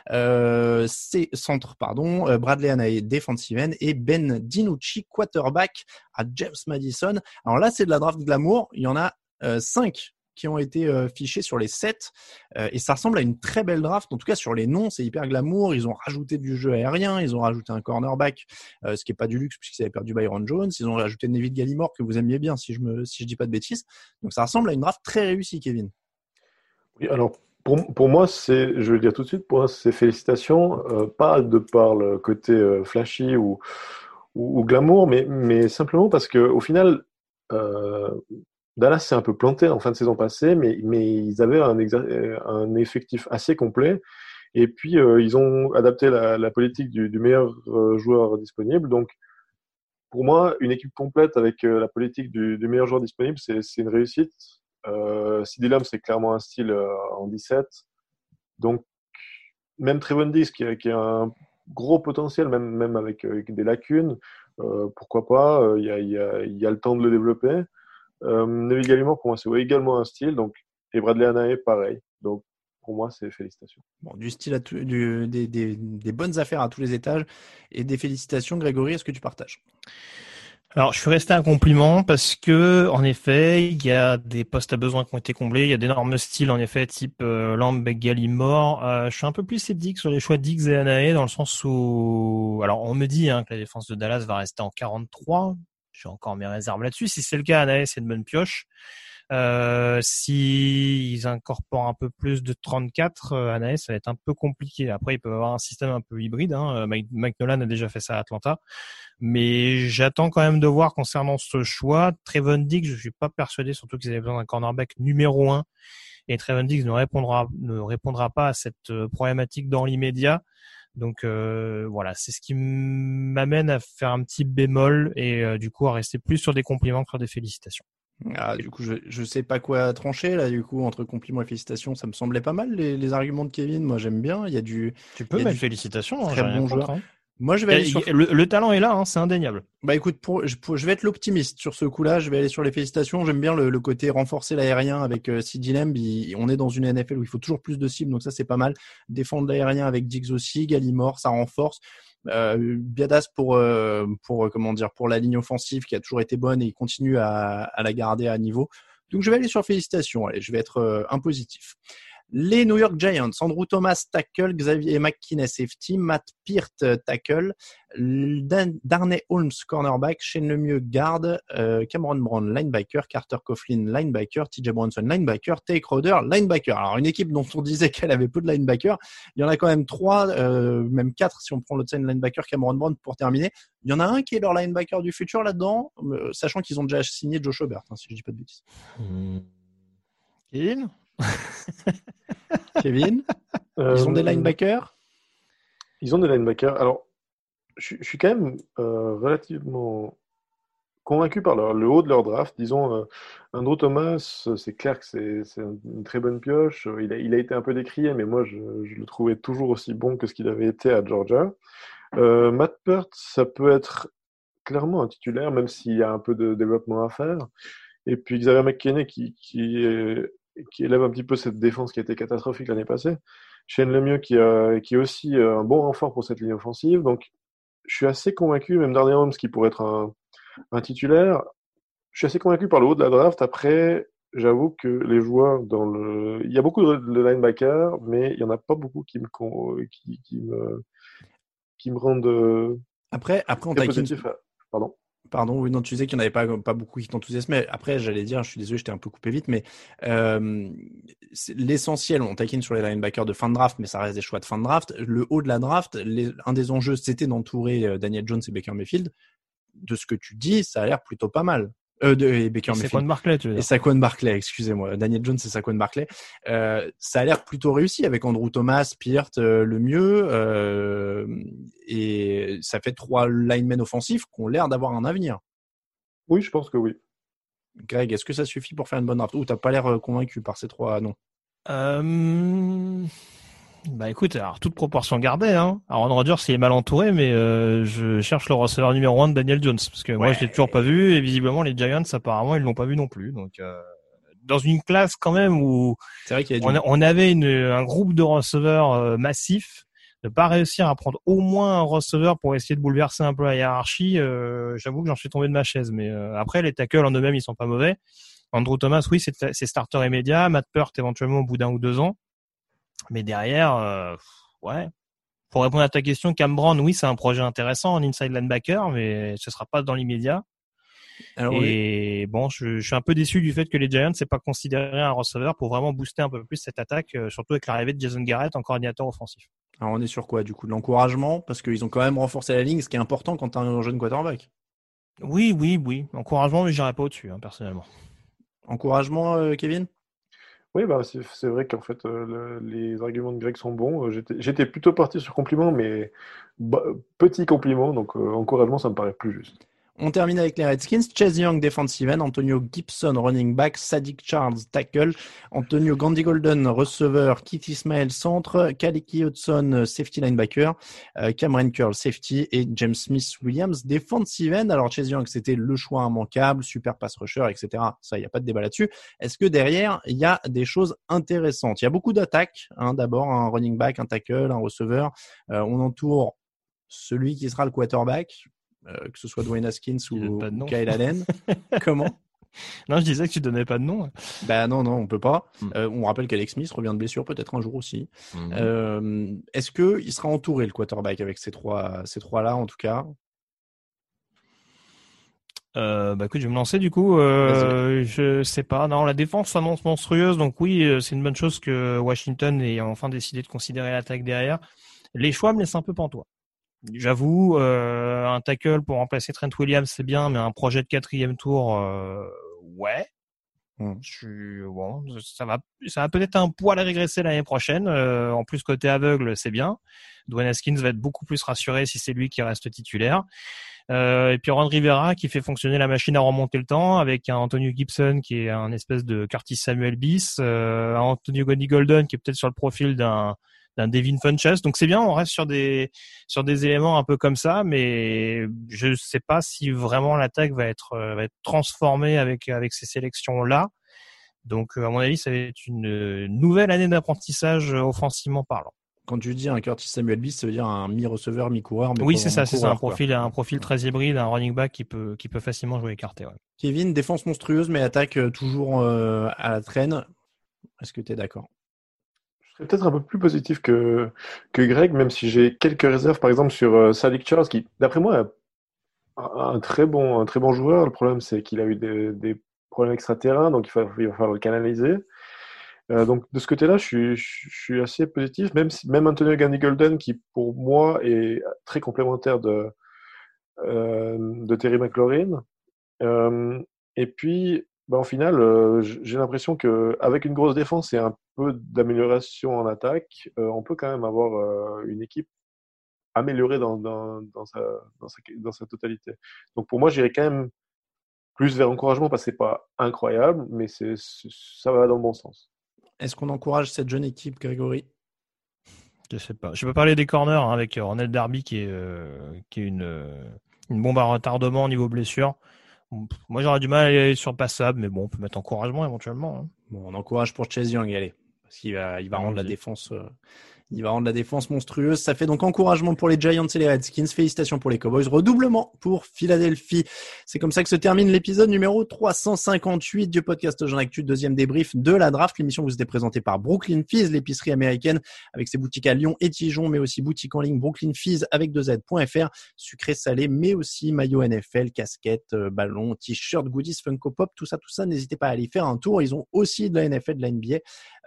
euh, centre, pardon, euh, Bradley Anae, defensive end, et Ben Dinucci, quarterback à James Madison. Alors là, c'est de la draft glamour. Il y en a cinq qui ont été euh, fichés sur les sept, euh, et ça ressemble à une très belle draft. En tout cas, sur les noms, c'est hyper glamour. Ils ont rajouté du jeu aérien, ils ont rajouté un cornerback, euh, ce qui est pas du luxe puisqu'ils avaient perdu Byron Jones. Ils ont rajouté Neville Gallimore que vous aimiez bien, si je me, si dis pas de bêtises. Donc ça ressemble à une draft très réussie, Kevin. Oui, alors pour, pour moi, c'est, je vais le dire tout de suite, pour moi, c'est félicitations, pas de par le côté flashy ou, ou, ou glamour, mais, mais simplement parce que au final, Dallas s'est un peu planté en fin de saison passée, mais, mais ils avaient un, euh, effectif assez complet. Et puis, euh, ils ont adapté la, politique du, meilleur euh, joueur disponible. Donc, pour moi, une équipe complète avec la politique du, meilleur joueur disponible, c'est une réussite. Euh, CD c'est clairement un style en 17. Donc, même Trevon Diggs, qui, a- qui a un gros potentiel, même, même avec, des lacunes, pourquoi pas, il y, a, y, y a le temps de le développer. Euh, Neville Gallimore, pour moi, c'est également un style. Donc, et Bradley Anae, pareil. Donc, pour moi, c'est félicitations. Bon, du style à tout- du, des, des, des bonnes affaires à tous les étages et des félicitations, Grégory. Est-ce que tu partages? Alors, je suis resté un compliment parce que, en effet, il y a des postes à besoin qui ont été comblés. Il y a d'énormes styles, en effet, type euh, Lambeck, Gallimore. Euh, je suis un peu plus sceptique sur les choix d'X et Anae dans le sens où, alors, on me dit hein, que la défense de Dallas va rester en 43. J'ai encore mes réserves là-dessus. Si c'est le cas, Anae, c'est une bonne pioche. Euh, S'ils incorporent un peu plus de 34, euh, Anaes, ça va être un peu compliqué. Après, ils peuvent avoir un système un peu hybride. Hein. Euh, Mike, Nolan a déjà fait ça à Atlanta. Mais j'attends quand même de voir concernant ce choix. Trevon Diggs, je suis pas persuadé, surtout qu'ils avaient besoin d'un cornerback numéro un. Et Trevon Diggs ne répondra, ne répondra pas à cette euh, problématique dans l'immédiat. Donc euh, voilà, c'est ce qui m'amène à faire un petit bémol et euh, du coup à rester plus sur des compliments que sur des félicitations. Ah, du coup, je, je sais pas quoi trancher là. Du coup, entre compliments et félicitations, ça me semblait pas mal les, les arguments de Kevin. Moi, j'aime bien. Il y a du. Tu peux il y a mettre du félicitations. hein, Très bon contre, joueur. hein. Moi, je vais aller sur. le, le talent est là, hein, c'est indéniable. Bah écoute, pour, je, pour- je vais être l'optimiste sur ce coup-là. Je vais aller sur les félicitations. J'aime bien le, le côté renforcer l'aérien avec euh, CeeDee Lamb. Il- on est dans une NFL où il faut toujours plus de cibles, donc ça c'est pas mal. Défendre l'aérien avec Diggs aussi, Gallimore, ça renforce. Euh, Biadas pour euh, pour euh, comment dire pour la ligne offensive qui a toujours été bonne et il continue à, à la garder à niveau. Donc je vais aller sur félicitations. Allez, je vais être euh, un positif. Les New York Giants, Andrew Thomas tackle, Xavier McKinney safety, Matt Peart euh, tackle, Darnay Holmes cornerback, Shane Lemieux garde, euh, Cameron Brown linebacker, Carter Coughlin linebacker, TJ Bronson linebacker, Take Roder linebacker. Alors une équipe dont on disait qu'elle avait peu de linebackers, il y en a quand même trois, euh, même quatre si on prend le scène linebacker Cameron Brown pour terminer. Il y en a un qui est leur linebacker du futur là-dedans, sachant qu'ils ont déjà signé Joe Schobert, hein, si je dis pas de bêtises. Kevin Kevin, ils ont des Euh, linebackers? Ils ont des linebackers. Alors, je, je suis quand même euh, relativement convaincu par leur- le haut de leur draft. Disons, euh, Andrew Thomas, c'est clair que c'est une très bonne pioche. Il a, il a été un peu décrié, mais moi, je, je le trouvais toujours aussi bon que ce qu'il avait été à Georgia. Euh, Matt Peart, ça peut être clairement un titulaire, même s'il y a un peu de développement à faire. Et puis Xavier McKinney qui, qui, est- qui élève un petit peu cette défense qui a été catastrophique l'année passée. Shane Lemieux qui, a, qui est aussi euh, un bon renfort pour cette ligne offensive. Donc, je suis assez convaincu, même Darnay Holmes qui pourrait être un, un titulaire, je suis assez convaincu par le haut de la draft. Après, j'avoue que les joueurs dans le... Il y a beaucoup de, de linebackers, mais il n'y en a pas beaucoup qui me, con- qui, qui me, qui me rendent euh, Après, après on taquine. positif. Pardon. Pardon, oui, non, tu disais qu'il n'y en avait pas, beaucoup qui t'enthousiasmaient. Après, j'allais dire, je suis désolé, j'étais un peu coupé vite, mais euh, l'essentiel, on taquine sur les linebackers de fin de draft, mais ça reste des choix de fin de draft. Le haut de la draft, un des enjeux, c'était d'entourer euh, Daniel Jones et Baker Mayfield. De ce que tu dis, ça a l'air plutôt pas mal. Euh, de, et Baker Mayfield. Barclay, tu veux Et dire Saquon Barclay, excusez-moi. Daniel Jones et Saquon Barclay. Euh, ça a l'air plutôt réussi avec Andrew Thomas, Peart, euh, le mieux. euh, et ça fait trois linemen offensifs qui ont l'air d'avoir un avenir. Oui, je pense que oui. Greg, est-ce que ça suffit pour faire une bonne draft? Ou t'as pas l'air convaincu par ces trois noms? Euh, Bah écoute, alors toute proportion gardée, hein. Aaron Rodgers il est mal entouré, mais euh, je cherche le receveur numéro un de Daniel Jones parce que moi je l'ai toujours pas vu et visiblement les Giants apparemment ils l'ont pas vu non plus. Donc euh, dans une classe quand même où vrai y a on, avait une, un groupe de receveurs euh, massifs, ne pas réussir à prendre au moins un receveur pour essayer de bouleverser un peu la hiérarchie, euh, j'avoue que j'en suis tombé de ma chaise. Mais euh, après les tackles en eux-mêmes ils sont pas mauvais. Andrew Thomas, oui, c'est c'est starter immédiat. Matt Peart éventuellement au bout d'un ou deux ans. Mais derrière, euh, ouais. Pour répondre à ta question, Cam Brown, oui, c'est un projet intéressant en inside linebacker, mais ce sera pas dans l'immédiat. Alors, oui. Et bon, je, je suis un peu déçu du fait que les Giants n'aient pas considéré un receveur pour vraiment booster un peu plus cette attaque, euh, surtout avec l'arrivée de Jason Garrett en coordinateur offensif. Alors on est sur quoi du coup? De l'encouragement? Parce qu'ils ont quand même renforcé la ligne, ce qui est important quand t'as un jeune quarterback. Oui, oui, oui. Encouragement, mais j'irai pas au-dessus, hein, personnellement. Encouragement, euh, Kevin? Oui, bah, c'est vrai qu'en fait, euh, le- les arguments de Greg sont bons. Euh, J'étais j'étais plutôt parti sur compliment, mais bah, petit compliment, donc euh, encouragement, ça me paraît plus juste. On termine avec les Redskins. Chase Young, defensive end. Antonio Gibson, running back. Sadiq Charles, tackle. Antonio Gandhi Golden, receveur. Keith Ismail, centre. Kaliki Hudson, safety linebacker. Euh, Cameron Curl, safety. Et James Smith Williams, defensive end. Alors, Chase Young, c'était le choix immanquable. Super pass rusher, etc. Ça, il n'y a pas de débat là-dessus. Est-ce que derrière, il y a des choses intéressantes? Il y a beaucoup d'attaques. Hein, D'abord, un running back, un tackle, un receveur. Euh, on entoure celui qui sera le quarterback euh, que ce soit Dwayne Haskins ou. Kyle Allen. Comment? Non, je disais que tu donnais pas de nom. Bah non, non, on peut pas. Mm. Euh, on rappelle qu'Alex Smith revient de blessure peut-être un jour aussi. Mhm. Euh, Est-ce que il sera entouré le quarterback avec ces trois, ces trois-là en tout cas? Euh, bah écoute, je vais me lancer du coup. Euh, je sais pas. Non, la défense s'annonce monstrueuse, donc oui, c'est une bonne chose que Washington ait enfin décidé de considérer l'attaque derrière. Les choix me laissent un peu pantois. J'avoue, euh, un tackle pour remplacer Trent Williams, c'est bien, mais un projet de quatrième tour, euh, ouais. Hmm. Je suis bon, ça va, ça va peut-être un poil régresser l'année prochaine. Euh, en plus côté aveugle, c'est bien. Dwayne Haskins va être beaucoup plus rassuré si c'est lui qui reste titulaire. Euh, et puis Ron Rivera qui fait fonctionner la machine à remonter le temps avec un Antonio Gibson qui est un espèce de Curtis Samuel bis, euh, un Antonio Goni Golden qui est peut-être sur le profil d'un d'un Devin Funchess. Donc c'est bien, on reste sur des sur des éléments un peu comme ça, mais je sais pas si vraiment l'attaque va être euh, va être transformée avec avec ces sélections là. Donc euh, à mon avis, ça va être une euh, nouvelle année d'apprentissage offensivement parlant. Quand tu dis un Curtis Samuel Beast, ça veut dire un mi-receveur, mi-coureur. mais Oui, c'est ça, c'est ça, un quoi. profil un profil très hybride, un running back qui peut qui peut facilement jouer écarté. Ouais. Kevin, défense monstrueuse, mais attaque toujours euh, à la traîne. Est-ce que tu es d'accord? Serais peut-être un peu plus positif que, que Greg, même si j'ai quelques réserves, par exemple, sur euh, Charles, qui, d'après moi, est un, très bon, un très bon joueur. Le problème, c'est qu'il a eu des, problèmes extraterrains, donc il va, il va falloir le canaliser. Euh, donc, de ce côté-là, je suis, je, suis assez positif, même, même Antonio Gandy Golden, qui pour moi est très complémentaire de, euh, de Terry McLaurin. Euh, et puis, bah, au final, j'ai l'impression qu'avec une grosse défense et un peu d'amélioration en attaque, euh, on peut quand même avoir euh, une équipe améliorée dans, dans, dans, sa, dans, sa, dans sa totalité. Donc pour moi, j'irais quand même plus vers encouragement parce que c'est pas incroyable, mais c'est, ça va dans le bon sens. Est-ce qu'on encourage cette jeune équipe, Grégory? Je sais pas. Je peux parler des corners hein, avec euh, Ronald Darby qui est euh, qui est une une bombe à retardement au niveau blessure. Moi, j'aurais du mal à aller sur le passable, mais bon, on peut mettre encouragement éventuellement. hein. Bon, on encourage pour Chase Young, allez. Parce qu'il va, il va rendre la défense, euh, il va rendre la défense monstrueuse. Ça fait donc encouragement pour les Giants et les Redskins. Félicitations pour les Cowboys. Redoublement pour Philadelphie. C'est comme ça que se termine l'épisode numéro 358 du podcast Jean Actu, deuxième débrief de la draft. L'émission vous était présentée par Brooklyn Fizz, l'épicerie américaine avec ses boutiques à Lyon et Dijon, mais aussi boutique en ligne Brooklyn Fizz avec 2Z.fr, sucré salé, mais aussi maillot NFL, casquette, euh, ballon, t-shirt, goodies, Funko Pop, tout ça, tout ça. N'hésitez pas à aller faire un tour. Ils ont aussi de la NFL, de la NBA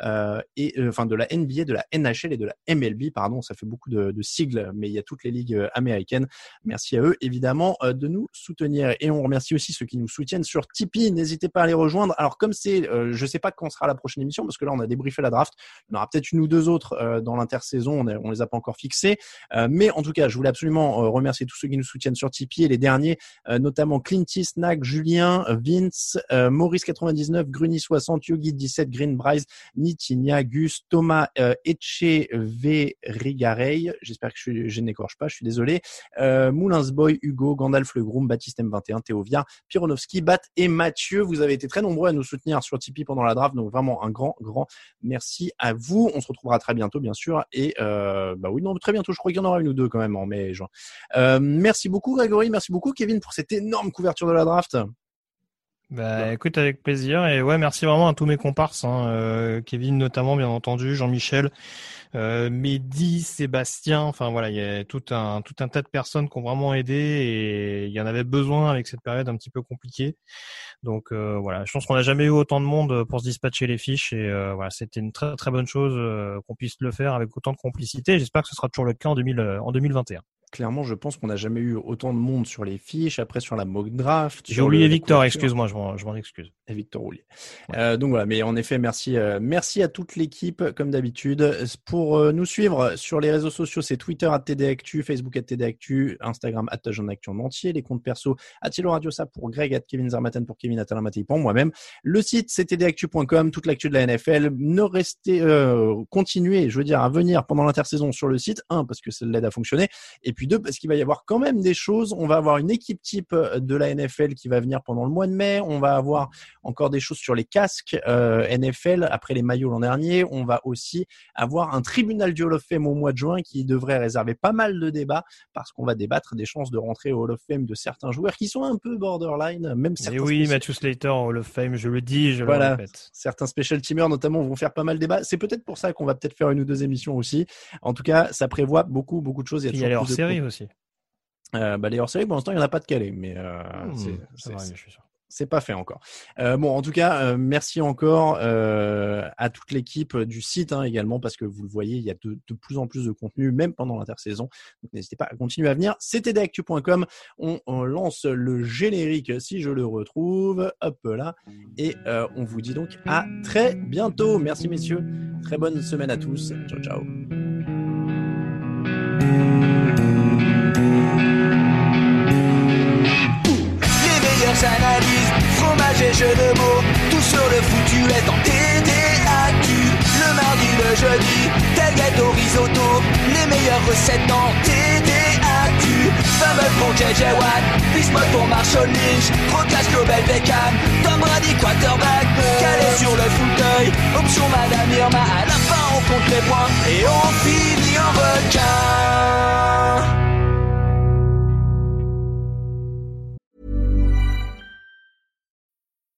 et euh, enfin de la NBA, de la NHL et de la MLB, pardon, ça fait beaucoup de, sigles, mais il y a toutes les ligues euh, américaines. Merci à eux évidemment euh, de nous soutenir et on remercie aussi ceux qui nous soutiennent sur Tipeee. N'hésitez pas à les rejoindre. Alors comme c'est, euh, je sais pas quand sera la prochaine émission parce que là on a débriefé la draft, il y en aura peut-être une ou deux autres euh, dans l'intersaison, on, on les a pas encore fixés, Euh, mais en tout cas je voulais absolument euh, remercier tous ceux qui nous soutiennent sur Tipeee et les derniers, euh, notamment Clinty, Snack, Julien, euh, Vince, euh, Maurice 99, Gruny 60, Yogi 17, Green Bryce, Nitinia, Gus, Thomas euh, Echeverrigarey, j'espère que je, n'écorche pas, je suis désolé, euh, Moulins Boy, Hugo, Gandalf Le Groom, Baptiste M21, Théo Viard, Pironovski, Bat et Mathieu. Vous avez été très nombreux à nous soutenir sur Tipeee pendant la draft, donc vraiment un grand, grand merci à vous. On se retrouvera très bientôt, bien sûr, et euh, bah oui, non, très bientôt. Je crois qu'il y en aura une ou deux quand même en mai, et juin. Euh, merci beaucoup, Grégory, merci beaucoup, Kevin, pour cette énorme couverture de la draft. Bah, écoute, avec plaisir. Et ouais, merci vraiment à tous mes comparses, hein, euh, Kevin notamment, bien entendu, Jean-Michel, euh, Mehdi, Sébastien. Enfin voilà, il y a tout un tout un tas de personnes qui ont vraiment aidé et il y en avait besoin avec cette période un petit peu compliquée. Donc euh, voilà, je pense qu'on n'a jamais eu autant de monde pour se dispatcher les fiches et euh, voilà, c'était une très très bonne chose euh, qu'on puisse le faire avec autant de complicité. J'espère que ce sera toujours le cas en 2000 euh, en 2021. Clairement, je pense qu'on n'a jamais eu autant de monde sur les fiches, après sur la mock draft. J'ai oublié Victor, excuse-moi, je m'en excuse. et Victor Roulier. Euh, donc voilà, mais en effet, merci, euh, merci à toute l'équipe comme d'habitude pour euh, nous suivre sur les réseaux sociaux. C'est Twitter à TDActu, Facebook à TDActu, Instagram à Actu en entier, les comptes perso à Thilo Radio ça pour Greg, à Kevin Zarmaten pour Kevin Atala Matei pour moi-même. Le site c'est tdactu.com, toute l'actu de la NFL. Ne restez, continuez, je veux dire, à venir pendant l'intersaison sur le site. Un parce que ça l'aide à fonctionner, et puis puis deux, parce qu'il va y avoir quand même des choses. On va avoir une équipe type de la NFL qui va venir pendant le mois de mai. On va avoir encore des choses sur les casques euh, NFL après les maillots l'an dernier. On va aussi avoir un tribunal du Hall of Fame au mois de juin qui devrait réserver pas mal de débats parce qu'on va débattre des chances de rentrer au Hall of Fame de certains joueurs qui sont un peu borderline, même certains. Et oui, Matthew Slater au Hall of Fame, je le dis, je voilà. le répète. Certains special teamers notamment vont faire pas mal de débats. C'est peut-être pour ça qu'on va peut-être faire une ou deux émissions aussi. En tout cas, ça prévoit beaucoup, beaucoup de choses. Il y a, les hors-série aussi. Euh, bah, les hors-série, pour l'instant, il n'y en a pas de calé, mais euh, Mmh, c'est- pas fait encore. Euh, bon, en tout cas, euh, merci encore euh, à toute l'équipe du site hein, également, parce que vous le voyez, il y a de, de plus en plus de contenu, même pendant l'intersaison. Donc n'hésitez pas à continuer à venir. C'était d'actu.com. On, on lance le générique si je le retrouve. Hop là. Et on vous dit donc à très bientôt. Merci messieurs. Très bonne semaine à tous. Ciao ciao. Fromage et jeux de mots, tout sur le foutu est en TDAQ. Le mardi, le jeudi, tel gâteau risotto, les meilleures recettes dans TDAQ. Fumble pour JJ Watt, Bismuth pour Marshall Lynch, Rocas Global Beckham, Tom Brady quarterback, calé sur le fauteuil, option Madame Irma, à la fin on compte les points et on finit en requin.